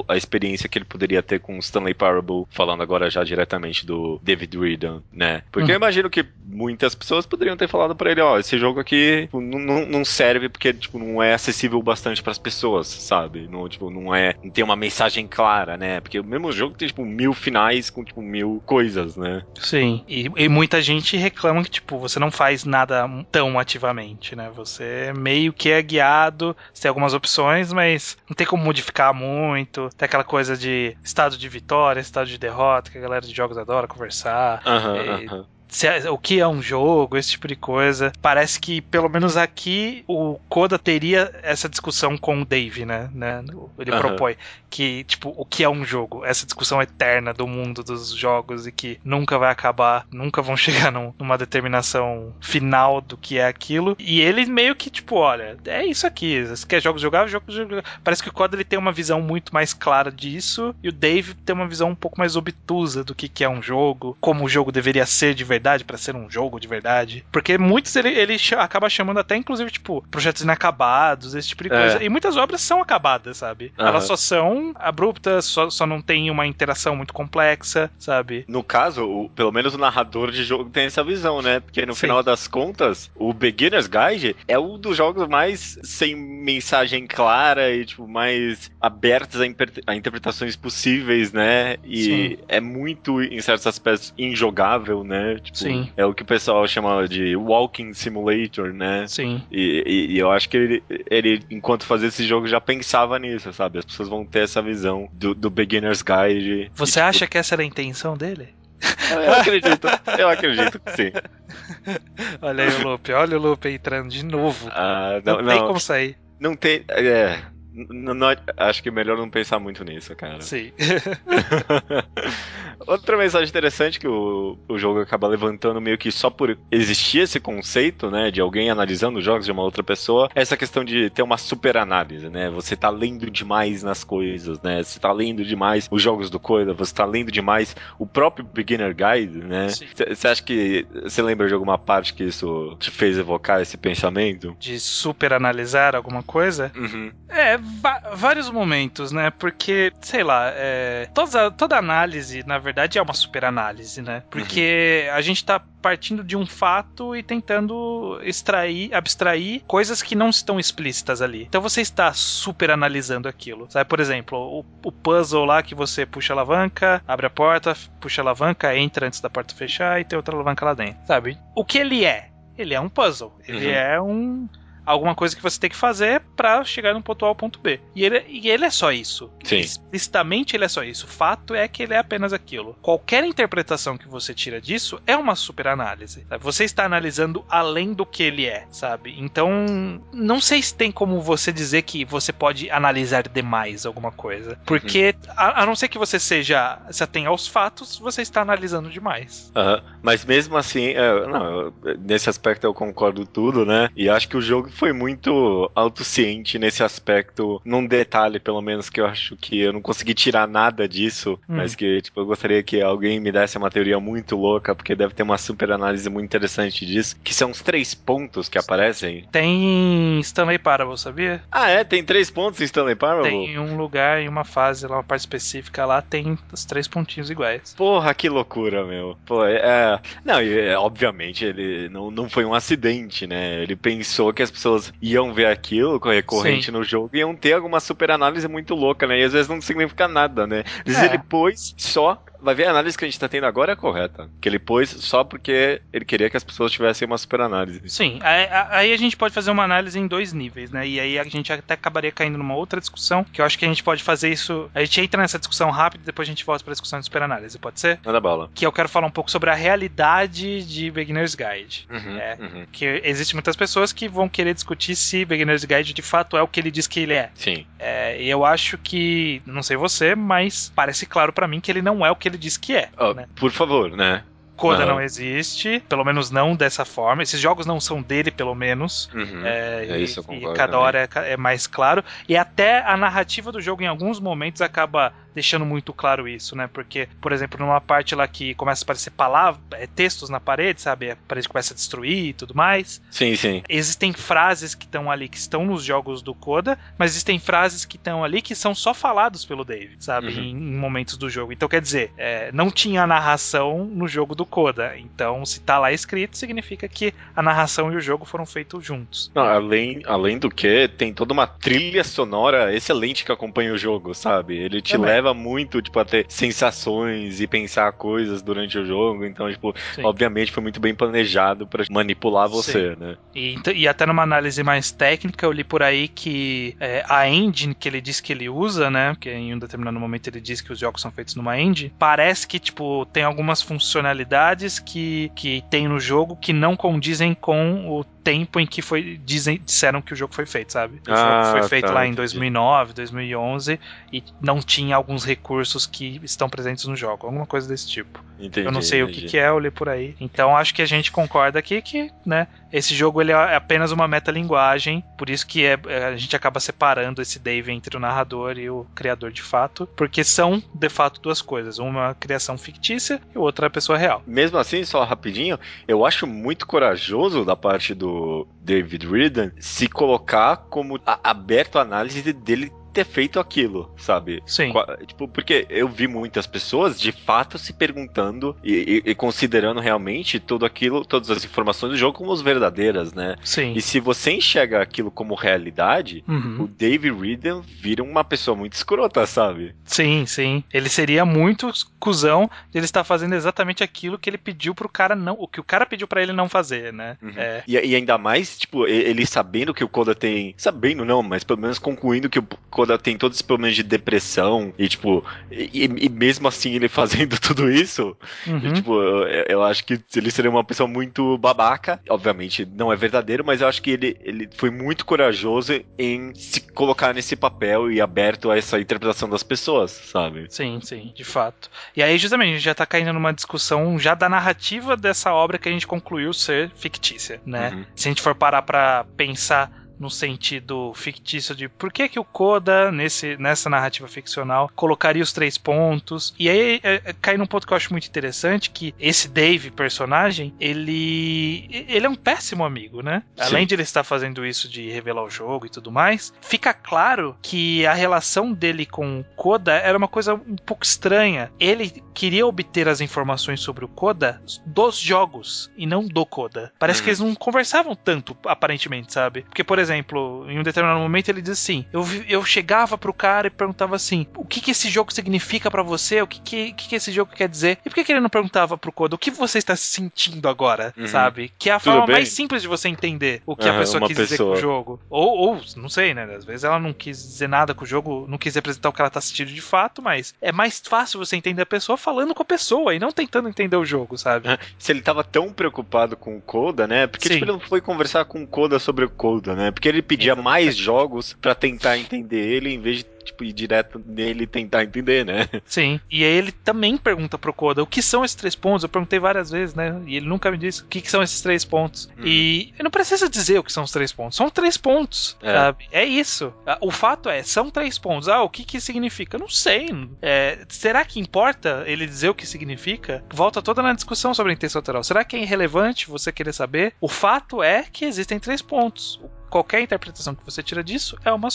a experiência que ele poderia ter com Stanley Parable, falando agora já diretamente do David Reardon, né? Porque uhum. eu imagino que muitas pessoas poderiam ter falado para ele, ó, esse jogo aqui tipo, não, não serve porque tipo, não é acessível bastante para as pessoas, sabe? Não, tipo, não é. Não tem uma mensagem clara, né? Porque o mesmo jogo tem, tipo, mil finais com, tipo, mil coisas, né? Sim. E, e muita gente reclama que, tipo, você não faz nada tão ativamente, né? Você meio que é guiado, você tem algumas opções, mas não tem como modificar muito. Tem aquela coisa de estado de vitória, estado de derrota, que a galera de jogos adora conversar. Uhum, se é, o que é um jogo, esse tipo de coisa. Parece que, pelo menos aqui, o Koda teria essa discussão com o Dave, né? né? Ele uhum. propõe que, tipo, o que é um jogo? Essa discussão eterna do mundo dos jogos e que nunca vai acabar, nunca vão chegar num, numa determinação final do que é aquilo. E ele meio que, tipo, olha, é isso aqui. Você quer jogos jogáveis? Jogos jogáveis. Parece que o Koda ele tem uma visão muito mais clara disso e o Dave tem uma visão um pouco mais obtusa do que, que é um jogo, como o jogo deveria ser de verdade verdade para ser um jogo de verdade. Porque muitos ele, ele acaba chamando até, inclusive, tipo, projetos inacabados, esse tipo de coisa. É. E muitas obras são acabadas, sabe? Uhum. Elas só são abruptas, só, só não tem uma interação muito complexa, sabe? No caso, o, pelo menos o narrador de jogo tem essa visão, né? Porque no Sim. final das contas, o Beginner's Guide é um dos jogos mais sem mensagem clara e, tipo, mais abertos a, a interpretações possíveis, né? E Sim. é muito, em certos aspectos, injogável, né? Tipo, Sim. É o que o pessoal chama de Walking Simulator, né? Sim. E, e, e eu acho que ele, ele, enquanto fazia esse jogo, já pensava nisso, sabe? As pessoas vão ter essa visão do, do Beginner's Guide. Você e, tipo... acha que essa era a intenção dele? Eu acredito, eu acredito que sim. Olha aí o Lupe, olha o Lupe entrando de novo. Ah, não, não, não tem como sair. Não tem. É, não, acho que é melhor não pensar muito nisso, cara. Sim. Outra mensagem interessante que o, o jogo acaba levantando meio que só por existir esse conceito, né, de alguém analisando os jogos de uma outra pessoa, é essa questão de ter uma super análise, né? Você tá lendo demais nas coisas, né? Você tá lendo demais os jogos do Coisa, você tá lendo demais o próprio Beginner Guide, né? Você acha que você lembra de alguma parte que isso te fez evocar esse pensamento? De super analisar alguma coisa? Uhum. É, vários momentos, né? Porque, sei lá, é, toda, toda análise, na verdade, é uma super análise, né? Porque uhum. a gente tá partindo de um fato e tentando extrair, abstrair coisas que não estão explícitas ali. Então você está super analisando aquilo. Sabe, por exemplo, o, o puzzle lá que você puxa a alavanca, abre a porta, puxa a alavanca, entra antes da porta fechar e tem outra alavanca lá dentro. Sabe? O que ele é? Ele é um puzzle. Ele uhum. é um alguma coisa que você tem que fazer para chegar no ponto A ao ponto B. E ele, e ele é só isso. Sim. Explicitamente ele é só isso. O fato é que ele é apenas aquilo. Qualquer interpretação que você tira disso é uma super análise. Sabe? Você está analisando além do que ele é, sabe? Então, não sei se tem como você dizer que você pode analisar demais alguma coisa. Porque, uhum. a, a, não ser que você seja. Se atenha aos fatos, você está analisando demais. Uhum. Mas mesmo assim, é, não, nesse aspecto eu concordo tudo, né? E acho que o jogo foi muito autociente nesse aspecto, num detalhe, pelo menos, que eu acho que eu não consegui tirar nada disso, hum. mas que, tipo, eu gostaria que alguém me desse uma teoria muito louca, porque deve ter uma super análise muito interessante disso, que são os três pontos que aparecem. Tem Stanley Parable, sabia? Ah, é? Tem três pontos em Stanley Parable? Tem um lugar, em uma fase, lá, uma parte específica lá, tem os três pontinhos iguais. Porra, que loucura, meu. Pô, é... é não, e, é, obviamente, ele não, não foi um acidente, né? Ele pensou que as pessoas pessoas iam ver aquilo recorrente Sim. no jogo e iam ter alguma super análise muito louca, né? E às vezes não significa nada, né? Às vezes é. ele pôs só vai ver a análise que a gente tá tendo agora é correta. Que ele pôs só porque ele queria que as pessoas tivessem uma super análise. Sim, aí a gente pode fazer uma análise em dois níveis, né? E aí a gente até acabaria caindo numa outra discussão, que eu acho que a gente pode fazer isso. A gente entra nessa discussão rápido e depois a gente volta pra discussão de super análise, pode ser? Manda bala. Que eu quero falar um pouco sobre a realidade de Beginner's Guide. Uhum, é, uhum. Que existem muitas pessoas que vão querer discutir se Beginner's Guide de fato é o que ele diz que ele é. Sim. É, eu acho que, não sei você, mas parece claro para mim que ele não é o que ele diz que é. Oh, né? Por favor, né? Coda não. não. existe, pelo menos não dessa forma. Esses jogos não são dele, pelo menos. Uhum, é, é, isso, eu concordo. E cada hora é, é, mais claro. E até a narrativa do jogo, em alguns momentos, acaba deixando muito claro isso, né? Porque, por exemplo, numa parte lá que começa a aparecer palavras, é, textos na parede, sabe? A parede começa a destruir e tudo mais. Sim, sim. Existem frases que estão ali que estão nos jogos do Coda, mas existem frases que estão ali que são só falados pelo Dave, sabe? Uhum. Em, em, momentos do jogo. Então, quer dizer, é, não tinha narração no jogo do Coda. Então, se tá lá escrito, significa que a narração e o jogo foram feitos juntos. Não, além, além do que, tem toda uma trilha sonora excelente que acompanha o jogo, sabe? Ele te Também. leva muito, tipo, a ter sensações e pensar coisas durante o jogo. Então, tipo, Sim. obviamente foi muito bem planejado para manipular você, Sim. né? E, e, até numa análise mais técnica, eu li por aí que é, a engine que ele diz que ele usa, né? Que em um determinado momento ele diz que os jogos são feitos numa engine, parece que, tipo, tem algumas funcionalidades que, que tem no jogo que não condizem com o tempo em que foi dizem, disseram que o jogo foi feito, sabe? O Ah, jogo foi feito tá, lá em entendi. 2009, 2011 e não tinha alguns recursos que estão presentes no jogo, alguma coisa desse tipo. Entendi, eu não sei o entendi. que, que é, eu li por aí. Então acho que a gente concorda aqui que, né, esse jogo ele é apenas uma metalinguagem, por isso que é, é, a gente acaba separando esse Dave entre o narrador e o criador de fato, porque são de fato duas coisas, uma criação fictícia e outra a pessoa real. Mesmo assim, só rapidinho, eu acho muito corajoso da parte do David Ridden se colocar como a- aberto à análise dele ter feito aquilo, sabe? Sim. Tipo, porque eu vi muitas pessoas de fato se perguntando e, e- e considerando realmente tudo aquilo, todas as informações do jogo como as verdadeiras, né? Sim. E se você enxerga aquilo como realidade, Uhum. o David Ridden vira uma pessoa muito escrota, sabe? Sim, sim. Ele seria muito cuzão de ele estar fazendo exatamente aquilo que ele pediu pro cara não. O que o cara pediu pra ele não fazer, né? É. E, e ainda mais, tipo, ele sabendo que o Koda tem. Sabendo não, mas pelo menos concluindo que o Koda tem todos esses problemas de depressão. E, tipo, e, e mesmo assim ele fazendo tudo isso, Uhum. e, tipo, eu, eu acho que ele seria uma pessoa muito babaca. Obviamente não é verdadeiro, mas eu acho que ele, ele foi muito corajoso em se colocar nesse papel e aberto a essa interpretação das pessoas, sabe? Sim, sim, de fato. E aí, justamente, a gente já tá caindo numa discussão já da narrativa dessa obra que a gente concluiu ser fictícia, né? Uhum. Se a gente for parar pra pensar no sentido fictício de por que que o Koda, nesse, nessa narrativa ficcional, colocaria os três pontos. E aí é, é, cai num ponto que eu acho muito interessante, que esse Dave, personagem, ele ele é um péssimo amigo, né? Sim. Além de ele estar fazendo isso de revelar o jogo e tudo mais, fica claro que a relação dele com o Koda era uma coisa um pouco estranha. Ele queria obter as informações sobre o Koda dos jogos e não do Koda. Parece Uhum. que eles não conversavam tanto, aparentemente, sabe? Porque, por exemplo, em um determinado momento ele diz assim: eu, eu chegava pro cara e perguntava assim: o que, que esse jogo significa pra você? O que, que, que, que esse jogo quer dizer? E por que, que ele não perguntava pro Koda o que você está sentindo agora, Uhum. sabe? Que é a Tudo forma bem. mais simples de você entender o que a Aham, pessoa quis dizer com pessoa. o jogo. Ou, ou, não sei, né? Às vezes ela não quis dizer nada com o jogo, não quis representar o que ela tá sentindo de fato, mas é mais fácil você entender a pessoa falando com a pessoa e não tentando entender o jogo, sabe? Se ele tava tão preocupado com o Koda, né? Porque tipo, ele não foi conversar com o Koda sobre o Koda, né? Porque ele pedia mais jogos pra tentar entender ele em vez de tipo, ir direto nele e tentar entender, né? Sim. E aí ele também pergunta pro Koda o que são esses três pontos. Eu perguntei várias vezes, né? E ele nunca me disse o que, que são esses três pontos. Hum. E não precisa dizer o que são os três pontos. São três pontos, É. sabe? É isso. Ah, O fato é, são três pontos. Ah, o que que significa? Eu não sei. É, será que importa ele dizer o que significa? Volta toda na discussão sobre a intenção lateral. Será que é irrelevante você querer saber? O fato é que existem três pontos. Qualquer interpretação que você tira disso é uma,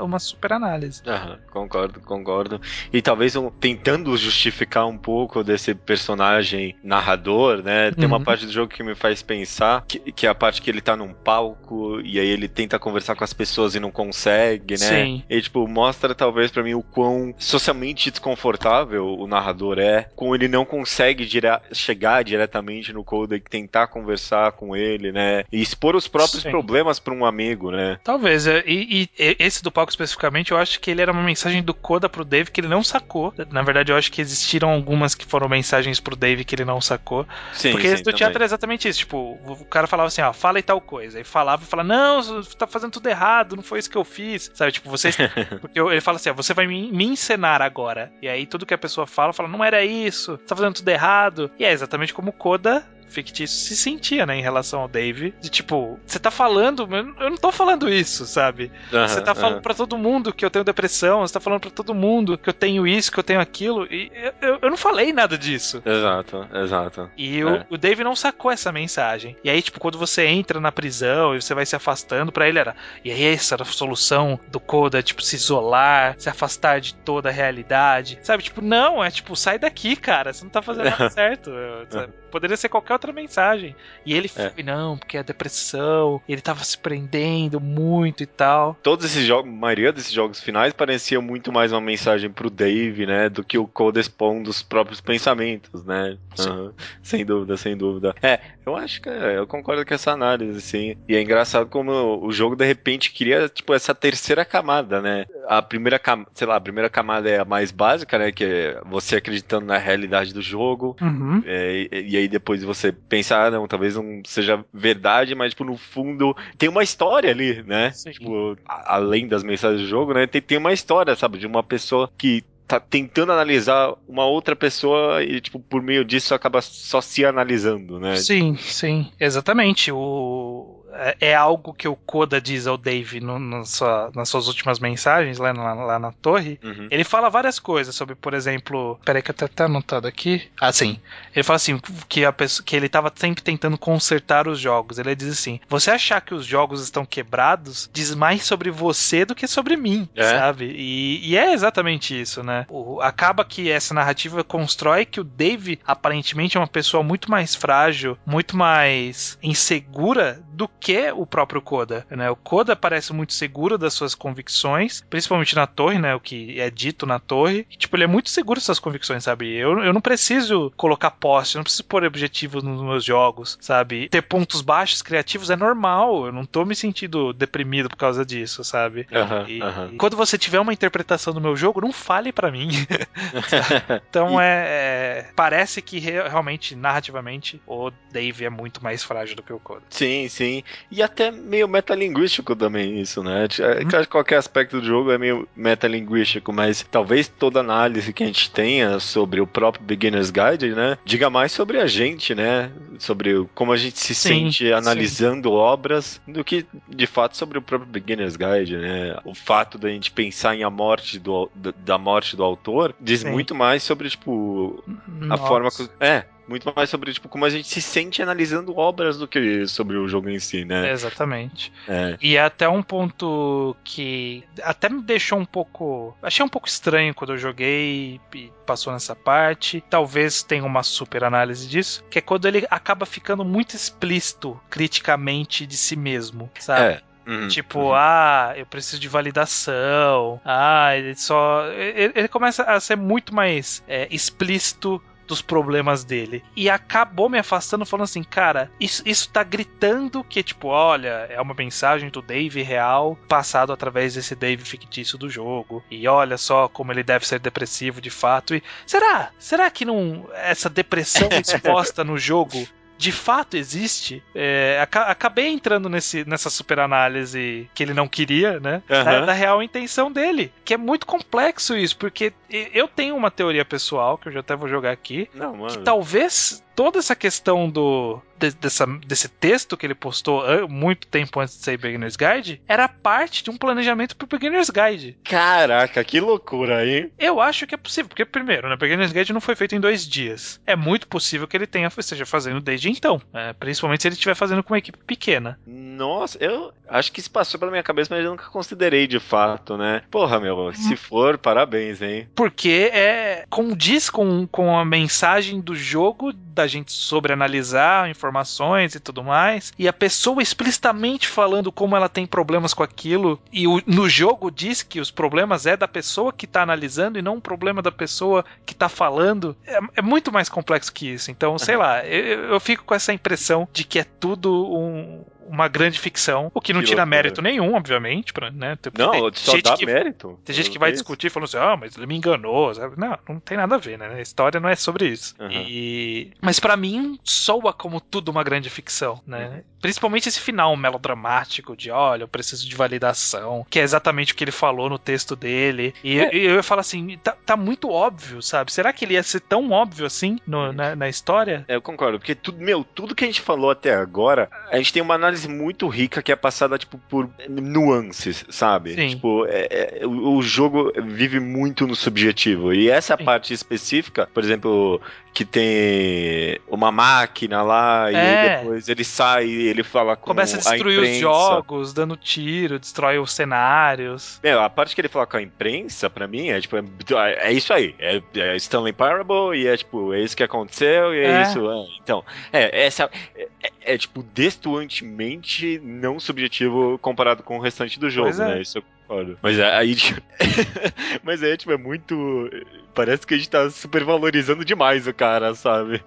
uma super análise. Aham, concordo, concordo. E talvez um, tentando justificar um pouco desse personagem narrador, né? Tem uma Uhum. parte do jogo que me faz pensar que, que é a parte que ele tá num palco e aí ele tenta conversar com as pessoas e não consegue, né? Sim. E tipo, mostra talvez pra mim o quão socialmente desconfortável o narrador é, como ele não consegue dire- chegar diretamente no Coda e tentar conversar com ele, né? E expor os próprios Sim. problemas pra um amigo, né? Talvez. é, E, e- esse do palco especificamente, eu acho que ele era uma mensagem do Koda pro Dave que ele não sacou. Na verdade, eu acho que existiram algumas que foram mensagens pro Dave que ele não sacou. Sim, Porque sim, esse do também. teatro é exatamente isso. Tipo, o cara falava assim, ó, fala e tal coisa. E falava e falava, não, você tá fazendo tudo errado, não foi isso que eu fiz. Sabe, tipo, vocês. Porque ele fala assim, ó, você vai me, me encenar agora. E aí tudo que a pessoa fala, fala, não era isso, você tá fazendo tudo errado. E é exatamente como o Koda fictício se sentia, né, em relação ao Dave. De tipo, você tá falando, eu não tô falando isso, sabe? Você tá Aham, falando aham. pra todo mundo que eu tenho depressão, você tá falando pra todo mundo que eu tenho isso, que eu tenho aquilo, e eu, eu- não falei nada disso. Exato, exato. E o, É. o Dave não sacou essa mensagem. E aí, tipo, quando você entra na prisão e você vai se afastando, pra ele era. E aí, essa era a solução do Koda, tipo, se isolar, se afastar de toda a realidade. Sabe? Tipo, não, é tipo, sai daqui, cara. Você não tá fazendo nada certo. Sabe? Poderia ser qualquer outra mensagem. E ele É. foi, não, porque a depressão, ele tava se prendendo muito e tal. Todos esses jogos, a maioria desses jogos finais pareciam muito mais uma mensagem pro Dave, né? Do que o Coda expondo os próprios pensamentos, né? Aham. Sem dúvida, sem dúvida. É, eu acho que é, eu concordo com essa análise, sim. E é engraçado como o jogo, de repente, cria, tipo, essa terceira camada, né? A primeira camada, sei lá, a primeira camada é a mais básica, né? Que é você acreditando na realidade do jogo. Uhum. É, e, e aí depois você Você pensar, ah, não, talvez não seja verdade, mas, tipo, no fundo, tem uma história ali, né? Sim. Tipo, além das mensagens do jogo, né? Tem, tem uma história, sabe? De uma pessoa que tá tentando analisar uma outra pessoa e, tipo, por meio disso acaba só se analisando, né? Sim, sim, exatamente. O é, é algo que o Koda diz ao Dave no, no sua, nas suas últimas mensagens lá na, lá na torre. Uhum. Ele fala várias coisas sobre, por exemplo. Peraí, que eu até anotado aqui. Ah, sim. Ele fala assim: que, a pessoa, que ele estava sempre tentando consertar os jogos. Ele diz assim: você achar que os jogos estão quebrados diz mais sobre você do que sobre mim, é. sabe? E, e, é exatamente isso, né? O, acaba que essa narrativa constrói que o Dave aparentemente é uma pessoa muito mais frágil, muito mais insegura do que o próprio Koda, né? O Koda parece muito seguro das suas convicções, principalmente na torre, né? O que é dito na torre. E, tipo, ele é muito seguro das suas convicções, sabe? Eu, eu não preciso colocar poste, eu não preciso pôr objetivos nos meus jogos, sabe? Ter pontos baixos criativos é normal, eu não tô me sentindo deprimido por causa disso, sabe? Uhum, e, uhum. quando você tiver uma interpretação do meu jogo, não fale para mim. então é, é, Parece que realmente, narrativamente, o Dave é muito mais frágil do que o Koda. Sim sim. E até meio metalinguístico também isso, né? Hum. Qualquer aspecto do jogo é meio metalinguístico, mas talvez toda análise que a gente tenha sobre o próprio Beginner's Guide, né? Diga mais sobre a gente, né? Sobre como a gente se sim, sente analisando sim. obras do que, de fato, sobre o próprio Beginner's Guide, né? O fato da gente pensar em a morte do, da morte do autor diz sim. muito mais sobre, tipo, Nossa. a forma... É, muito mais sobre tipo, como a gente se sente analisando obras do que sobre o jogo em si, né? Exatamente. É. E é até um ponto que até me deixou um pouco. Achei um pouco estranho quando eu joguei e passou nessa parte. Talvez tenha uma super análise disso, que é quando ele acaba ficando muito explícito criticamente de si mesmo, sabe? É. Uhum, tipo, uhum. ah, eu preciso de validação. Ah, ele só. Ele, ele começa a ser muito mais é, explícito dos problemas dele. E acabou me afastando falando assim, cara, isso, isso tá gritando que, tipo, olha, é uma mensagem do Dave real passado através desse Dave fictício do jogo. E olha só como ele deve ser depressivo de fato. E será? Será que não essa depressão exposta no jogo de fato existe, é, acabei entrando nesse, nessa super análise que ele não queria, né? Uhum. Da, da, real intenção dele. Que é muito complexo isso, porque eu tenho uma teoria pessoal, que eu já até vou jogar aqui, não, que talvez toda essa questão do de, dessa, desse texto que ele postou muito tempo antes de sair Beginner's Guide era parte de um planejamento pro Beginner's Guide. Caraca, que loucura, hein? Eu acho que é possível, porque primeiro, né, Beginner's Guide não foi feito em dois dias. É muito possível que ele tenha esteja fazendo desde então, né, principalmente se ele estiver fazendo com uma equipe pequena. Nossa, eu acho que isso passou pela minha cabeça, mas eu nunca considerei de fato, né? Porra, meu, se hum. for, parabéns, hein? Porque é condiz com, com a mensagem do jogo da gente sobreanalisar informações e tudo mais, e a pessoa explicitamente falando como ela tem problemas com aquilo, e o, no jogo diz que os problemas é da pessoa que está analisando e não um problema da pessoa que está falando, é, é, muito mais complexo que isso. Então, sei lá, eu, eu fico com essa impressão de que é tudo um, uma grande ficção, o que não que tira loucura. mérito nenhum, obviamente, pra, né? não, tem só dá que, mérito. Tem gente que vai discutir falando assim, ah, mas ele me enganou, sabe? Não, não tem nada a ver, né? A história não é sobre isso. Uhum. E... Mas para mim, soa como tudo uma grande ficção, né? Uhum. Principalmente esse final melodramático de, olha, eu preciso de validação, que é exatamente o que ele falou no texto dele. E é. eu, eu falo assim, tá, tá, muito óbvio, sabe? Será que ele ia ser tão óbvio assim no, na, na história? É, eu concordo, porque tudo, meu, tudo que a gente falou até agora, a gente tem uma análise análise muito rica que é passada, tipo, por nuances, sabe? Sim. Tipo, é, é, o, o, jogo vive muito no subjetivo. E essa Sim. parte específica, por exemplo, que tem uma máquina lá, é. e depois ele sai e ele fala com Começa a destruir a os jogos, dando tiro, destrói os cenários. Meu, a parte que ele fala com a imprensa, pra mim, é tipo, é, é isso aí. É, é, Stanley Parable e é tipo, é isso que aconteceu e é, é. isso. É. Então, é, essa. É, é, tipo, destoantemente não subjetivo comparado com o restante do jogo, né? Isso foda. Mas aí, tipo... Mas aí, tipo, é muito... Parece que a gente tá supervalorizando demais o cara, sabe?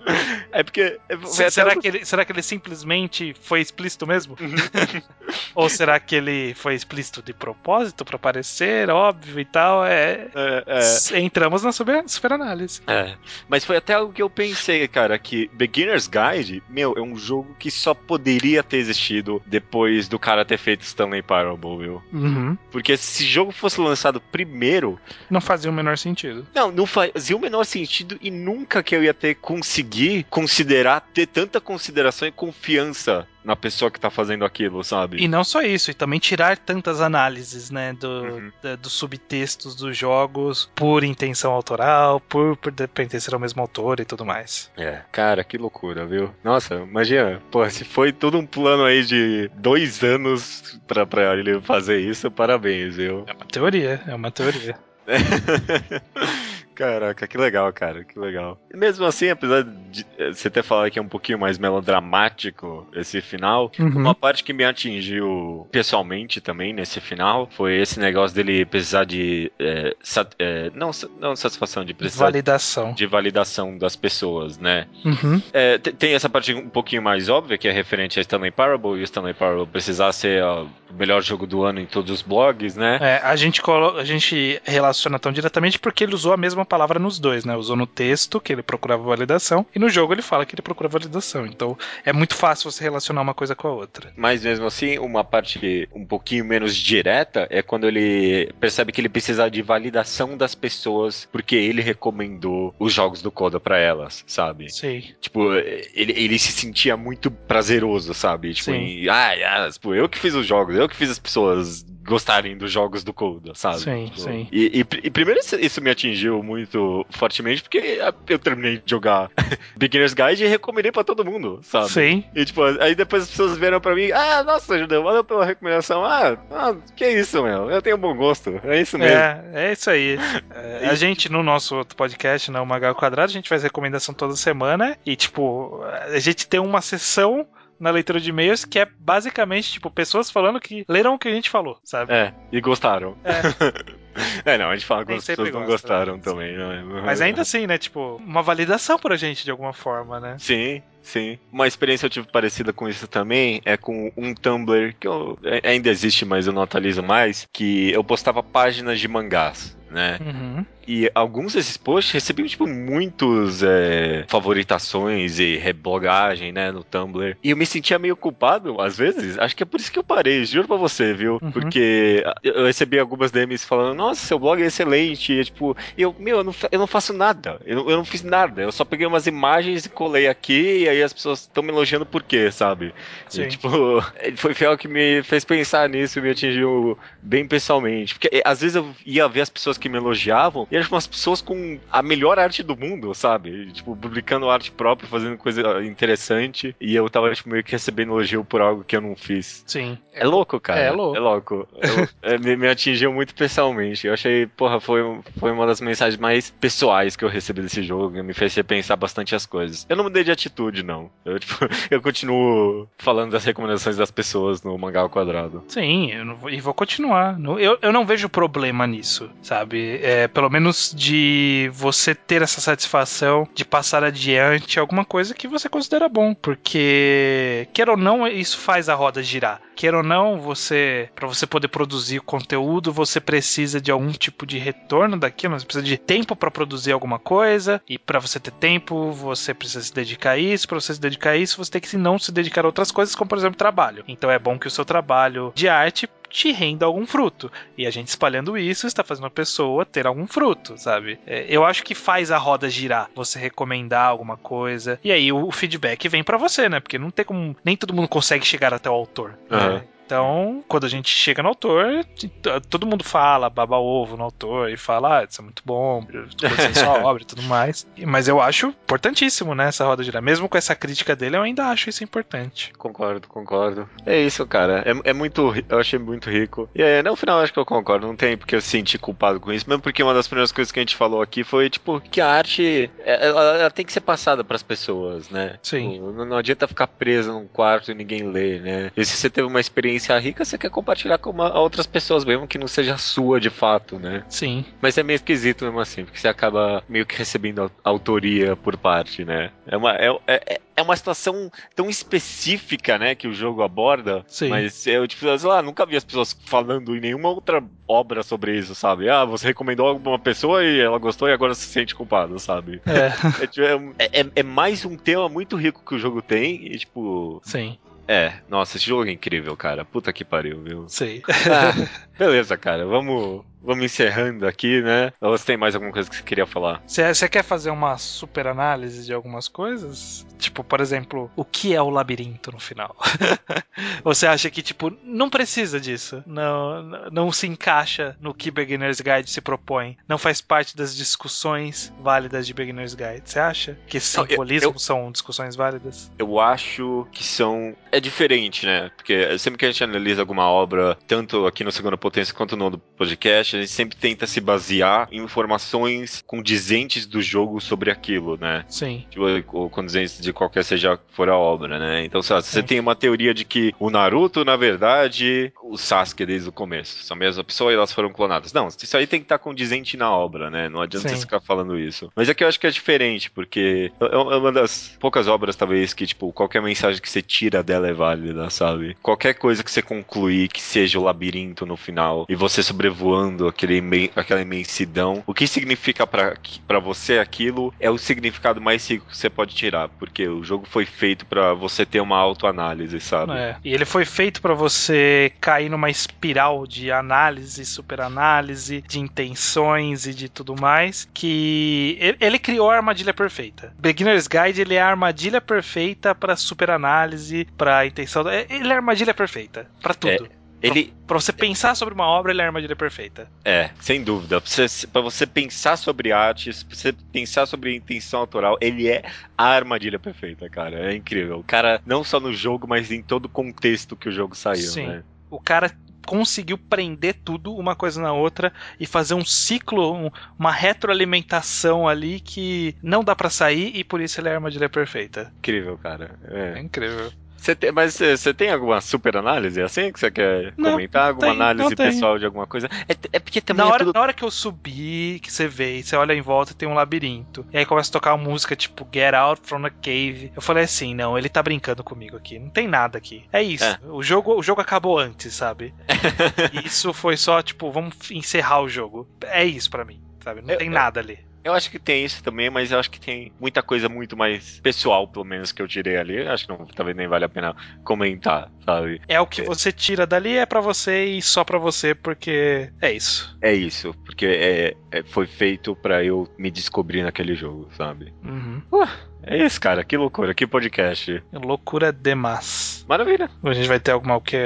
É porque... será, que ele, será que ele simplesmente foi explícito mesmo? Uhum. Ou será que ele foi explícito de propósito para parecer óbvio e tal? É, é, é. Entramos na super, super análise. É. Mas foi até algo que eu pensei, cara, que Beginner's Guide, meu, é um jogo que só poderia ter existido depois do cara ter feito Stanley Parable, meu. Uhum. Porque se esse jogo fosse lançado primeiro. Não fazia o menor sentido. Não, não fazia o menor sentido e nunca que eu ia ter conseguir considerar, ter tanta consideração e confiança na pessoa que tá fazendo aquilo, sabe? E não só isso, e também tirar tantas análises, né, do, uhum. da, dos subtextos dos jogos por intenção autoral, por, por pertencer ao mesmo autor e tudo mais. É, cara, que loucura, viu? Nossa, imagina, pô, se foi todo um plano aí de dois anos pra, pra ele fazer isso, parabéns, viu? É uma teoria, é uma teoria. Caraca, que legal, cara, que legal. E mesmo assim, apesar de eh, você ter falado que é um pouquinho mais melodramático esse final, uhum. uma parte que me atingiu pessoalmente também nesse final foi esse negócio dele precisar de. É, sat, é, não, não satisfação, de precisar. Validação. De validação das pessoas, né? Uhum. É, tem essa parte um pouquinho mais óbvia, que é referente a Stanley Parable, e o Stanley Parable precisar ser ó, o melhor jogo do ano em todos os blogs, né? É, a gente, a gente relaciona tão diretamente porque ele usou a mesma palavra nos dois, né? Usou no texto que ele procurava validação e no jogo ele fala que ele procura validação. Então é muito fácil você relacionar uma coisa com a outra. Mas mesmo assim, uma parte um pouquinho menos direta é quando ele percebe que ele precisa de validação das pessoas porque ele recomendou os jogos do Coda para elas, sabe? Sim. Tipo, ele, ele se sentia muito prazeroso, sabe? Tipo, em, ah, ah, tipo, eu que fiz os jogos, eu que fiz as pessoas gostarem dos jogos do Coda, sabe? Sim, tipo, sim. E, e, e primeiro isso me atingiu muito muito fortemente, porque eu terminei de jogar Beginner's Guide e recomendei pra todo mundo, sabe? Sim. E tipo, aí depois as pessoas vieram pra mim, ah, nossa, Judeu, valeu pela recomendação. Ah, ah, que isso, meu? Eu tenho bom gosto. É isso mesmo. É, é isso aí. É, a gente, no nosso outro podcast, né, o Magal Quadrado, a gente faz recomendação toda semana e, tipo, a gente tem uma sessão na leitura de e-mails que é basicamente, tipo, pessoas falando que leram o que a gente falou, sabe? É, e gostaram. É. É, não, a gente fala que as pessoas gosta, não gostaram né? também, né? Mas ainda assim, né? Tipo, uma validação pra gente de alguma forma, né? Sim, sim. Uma experiência eu tive parecida com isso também é com um Tumblr que eu, é, ainda existe, mas eu não atualizo mais, que eu postava páginas de mangás, né? Uhum. E alguns desses posts recebiam, tipo, muitos é, favoritações e reblogagem, né, no Tumblr. E eu me sentia meio culpado, às vezes. Acho que é por isso que eu parei, juro pra você, viu? Uhum. Porque eu recebi algumas DMs falando, nossa, seu blog é excelente. E, tipo, eu, meu, eu não, eu não faço nada. Eu, eu não fiz nada. Eu só peguei umas imagens e colei aqui, e aí as pessoas estão me elogiando por quê, sabe? Sim. E, tipo, foi fiel que me fez pensar nisso e me atingiu bem pessoalmente. Porque às vezes eu ia ver as pessoas que me elogiavam e eram umas pessoas com a melhor arte do mundo, sabe? Tipo, publicando arte própria, fazendo coisa interessante. E eu tava, tipo, meio que recebendo elogio por algo que eu não fiz. Sim. É louco, cara. É louco. É louco. É, me, me, atingiu muito pessoalmente. Eu achei, porra, foi, foi uma das mensagens mais pessoais que eu recebi desse jogo. Me fez repensar bastante as coisas. Eu não mudei de atitude, não. Eu, tipo, eu continuo falando das recomendações das pessoas no Mangá ao Quadrado. Sim, não, e vou continuar. Eu, eu não vejo problema nisso, sabe? É, pelo menos de você ter essa satisfação de passar adiante alguma coisa que você considera bom, porque quer ou não, isso faz a roda girar. Quer ou não, você para você poder produzir conteúdo, você precisa de algum tipo de retorno daquilo, você precisa de tempo para produzir alguma coisa, e para você ter tempo, você precisa se dedicar a isso, para você se dedicar a isso, você tem que não se dedicar a outras coisas, como por exemplo, trabalho. Então é bom que o seu trabalho de arte te renda algum fruto. E a gente espalhando isso está fazendo a pessoa ter algum fruto, sabe? É, eu acho que faz a roda girar. Você recomendar alguma coisa. E aí o, feedback vem para você, né? Porque não tem como. Nem todo mundo consegue chegar até o autor. Uhum. Né? Então, quando a gente chega no autor, todo mundo fala, baba ovo no autor e fala, ah, isso é muito bom, sua obra e tudo mais. Mas eu acho importantíssimo, né, essa roda girar. Mesmo com essa crítica dele, eu ainda acho isso importante. Concordo, concordo. É isso, cara. É, é muito. Eu achei muito rico. E aí, no final, acho que eu concordo. Não tem porque eu senti culpado com isso. Mesmo porque uma das primeiras coisas que a gente falou aqui foi, tipo, que a arte ela, ela tem que ser passada para as pessoas, né? Sim. Tipo, não, não adianta ficar presa num quarto e ninguém lê, né? E se você teve uma experiência experiência rica, você quer compartilhar com uma, outras pessoas, mesmo que não seja sua de fato, né? Sim. Mas é meio esquisito mesmo assim, porque você acaba meio que recebendo autoria por parte, né? É uma, é, é, é uma situação tão específica, né, que o jogo aborda. Sim. Mas eu, tipo, sei lá, nunca vi as pessoas falando em nenhuma outra obra sobre isso, sabe? Ah, você recomendou alguma pessoa e ela gostou e agora se sente culpado, sabe? É. É, tipo, é, é, é mais um tema muito rico que o jogo tem e, tipo. Sim. É, nossa, esse jogo é incrível, cara. Puta que pariu, viu? Sei. Ah, beleza, cara. Vamos, vamos encerrando aqui, né? Ou você tem mais alguma coisa que você queria falar? Você quer fazer uma super análise de algumas coisas? Tipo, por exemplo, o que é o labirinto no final? você acha que, tipo, não precisa disso? Não, não se encaixa no que Beginner's Guide se propõe? Não faz parte das discussões válidas de Beginner's Guide? Você acha que esses Não, eu- simbolismos eu- são discussões válidas? Eu acho que são. É diferente, né? Porque sempre que a gente analisa alguma obra, tanto aqui no Segunda Potência quanto no podcast, a gente sempre tenta se basear em informações condizentes do jogo sobre aquilo, né? Sim. Tipo, ou condizentes de qualquer seja for a obra, né? Então, se você tem uma teoria de que o Naruto, na verdade, o Sasuke desde o começo, são a mesma pessoa e elas foram clonadas. Não, isso aí tem que estar condizente na obra, né? Não adianta Sim. você ficar falando isso. Mas é que eu acho que é diferente, porque é é uma das poucas obras, talvez, que, tipo, qualquer mensagem que você tira dela é válida, sabe? Qualquer coisa que você concluir que seja o labirinto no final e você sobrevoando aquele imen- aquela imensidão, o que significa pra pra você aquilo é o significado mais rico que você pode tirar, porque o jogo foi feito pra você ter uma autoanálise, sabe? É. E ele foi feito pra você cair numa espiral de análise, superanálise, de intenções e de tudo mais, que ele, ele criou a armadilha perfeita. Beginner's Guide ele é a armadilha perfeita pra superanálise, pra intenção. é- Ele é a armadilha perfeita pra tudo. Ele Pra você pensar sobre uma obra, ele é a armadilha perfeita. é, sem dúvida. Pra você, pra você pensar sobre artes, pra você pensar sobre intenção autoral, ele é a armadilha perfeita, cara. É incrível. O cara, não só no jogo, mas em todo o contexto que o jogo saiu, Sim. né? O cara conseguiu prender tudo uma coisa na outra e fazer um ciclo, um- uma retroalimentação ali que não dá pra sair e por isso ele é a armadilha perfeita. Incrível, cara. É É. incrível. Você tem- mas eh, você tem alguma super análise assim que você quer Não, comentar? Alguma tenho, análise pessoal de alguma coisa? É, é porque também Na é hora, tudo na hora que eu subi, que você vê, e você olha em volta tem um labirinto. E aí começa a tocar uma música tipo Get Out from the Cave. Eu falei assim: não, ele tá brincando comigo aqui. Não tem nada aqui. É isso. É. O, jogo, o jogo acabou antes, sabe? Isso foi só, tipo, vamos encerrar o jogo. É isso pra mim, sabe? Não Eu- tem eu- nada ali. Eu acho que tem isso também, mas eu acho que tem muita coisa muito mais pessoal, pelo menos, que eu tirei ali. Acho que não, talvez nem vale a pena comentar, sabe? É o que você tira dali, é pra você e só pra você, porque é isso. É isso, porque é, é- foi feito pra eu me descobrir naquele jogo, sabe? Uhum. É isso, cara. Que loucura, que podcast. Loucura demais. Maravilha. A gente vai ter alguma o que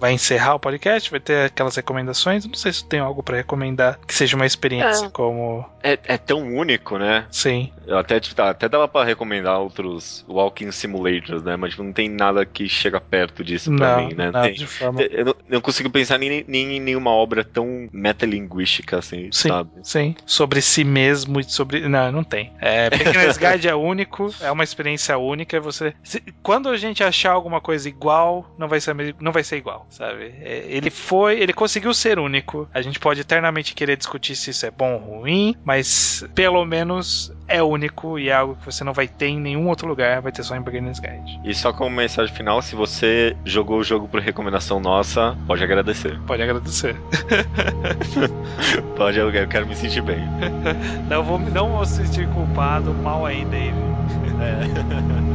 vai encerrar o podcast, vai ter aquelas recomendações. Não sei se tem algo pra recomendar que seja uma experiência É. como É, é tão único, né? sim. Eu até, tipo, tá, até dava pra recomendar outros Walking Simulators, né? Mas tipo, não tem nada que chega perto disso pra Não, mim, né? nada Tem- de forma. eu não, não consigo pensar nem, nem em nenhuma obra tão metalinguística assim, Sim, sabe? sim. Sobre si mesmo e sobre. Não, não tem. É, Beginner's Guide é único, é uma experiência única. e Você, se- quando a gente achar alguma coisa igual, não vai ser, não vai ser igual, sabe? É, ele foi, ele conseguiu ser único. A gente pode eternamente querer discutir se isso é bom ou ruim, mas pelo menos é único e é algo que você não vai ter em nenhum outro lugar, vai ter só em Beginner's Guide. E só como mensagem final, se você jogou o jogo por recomendação nossa, pode agradecer. Pode agradecer. Pode, eu eu quero me sentir bem. Não vou, não vou se sentir culpado, mal aí, Dave. Yeah.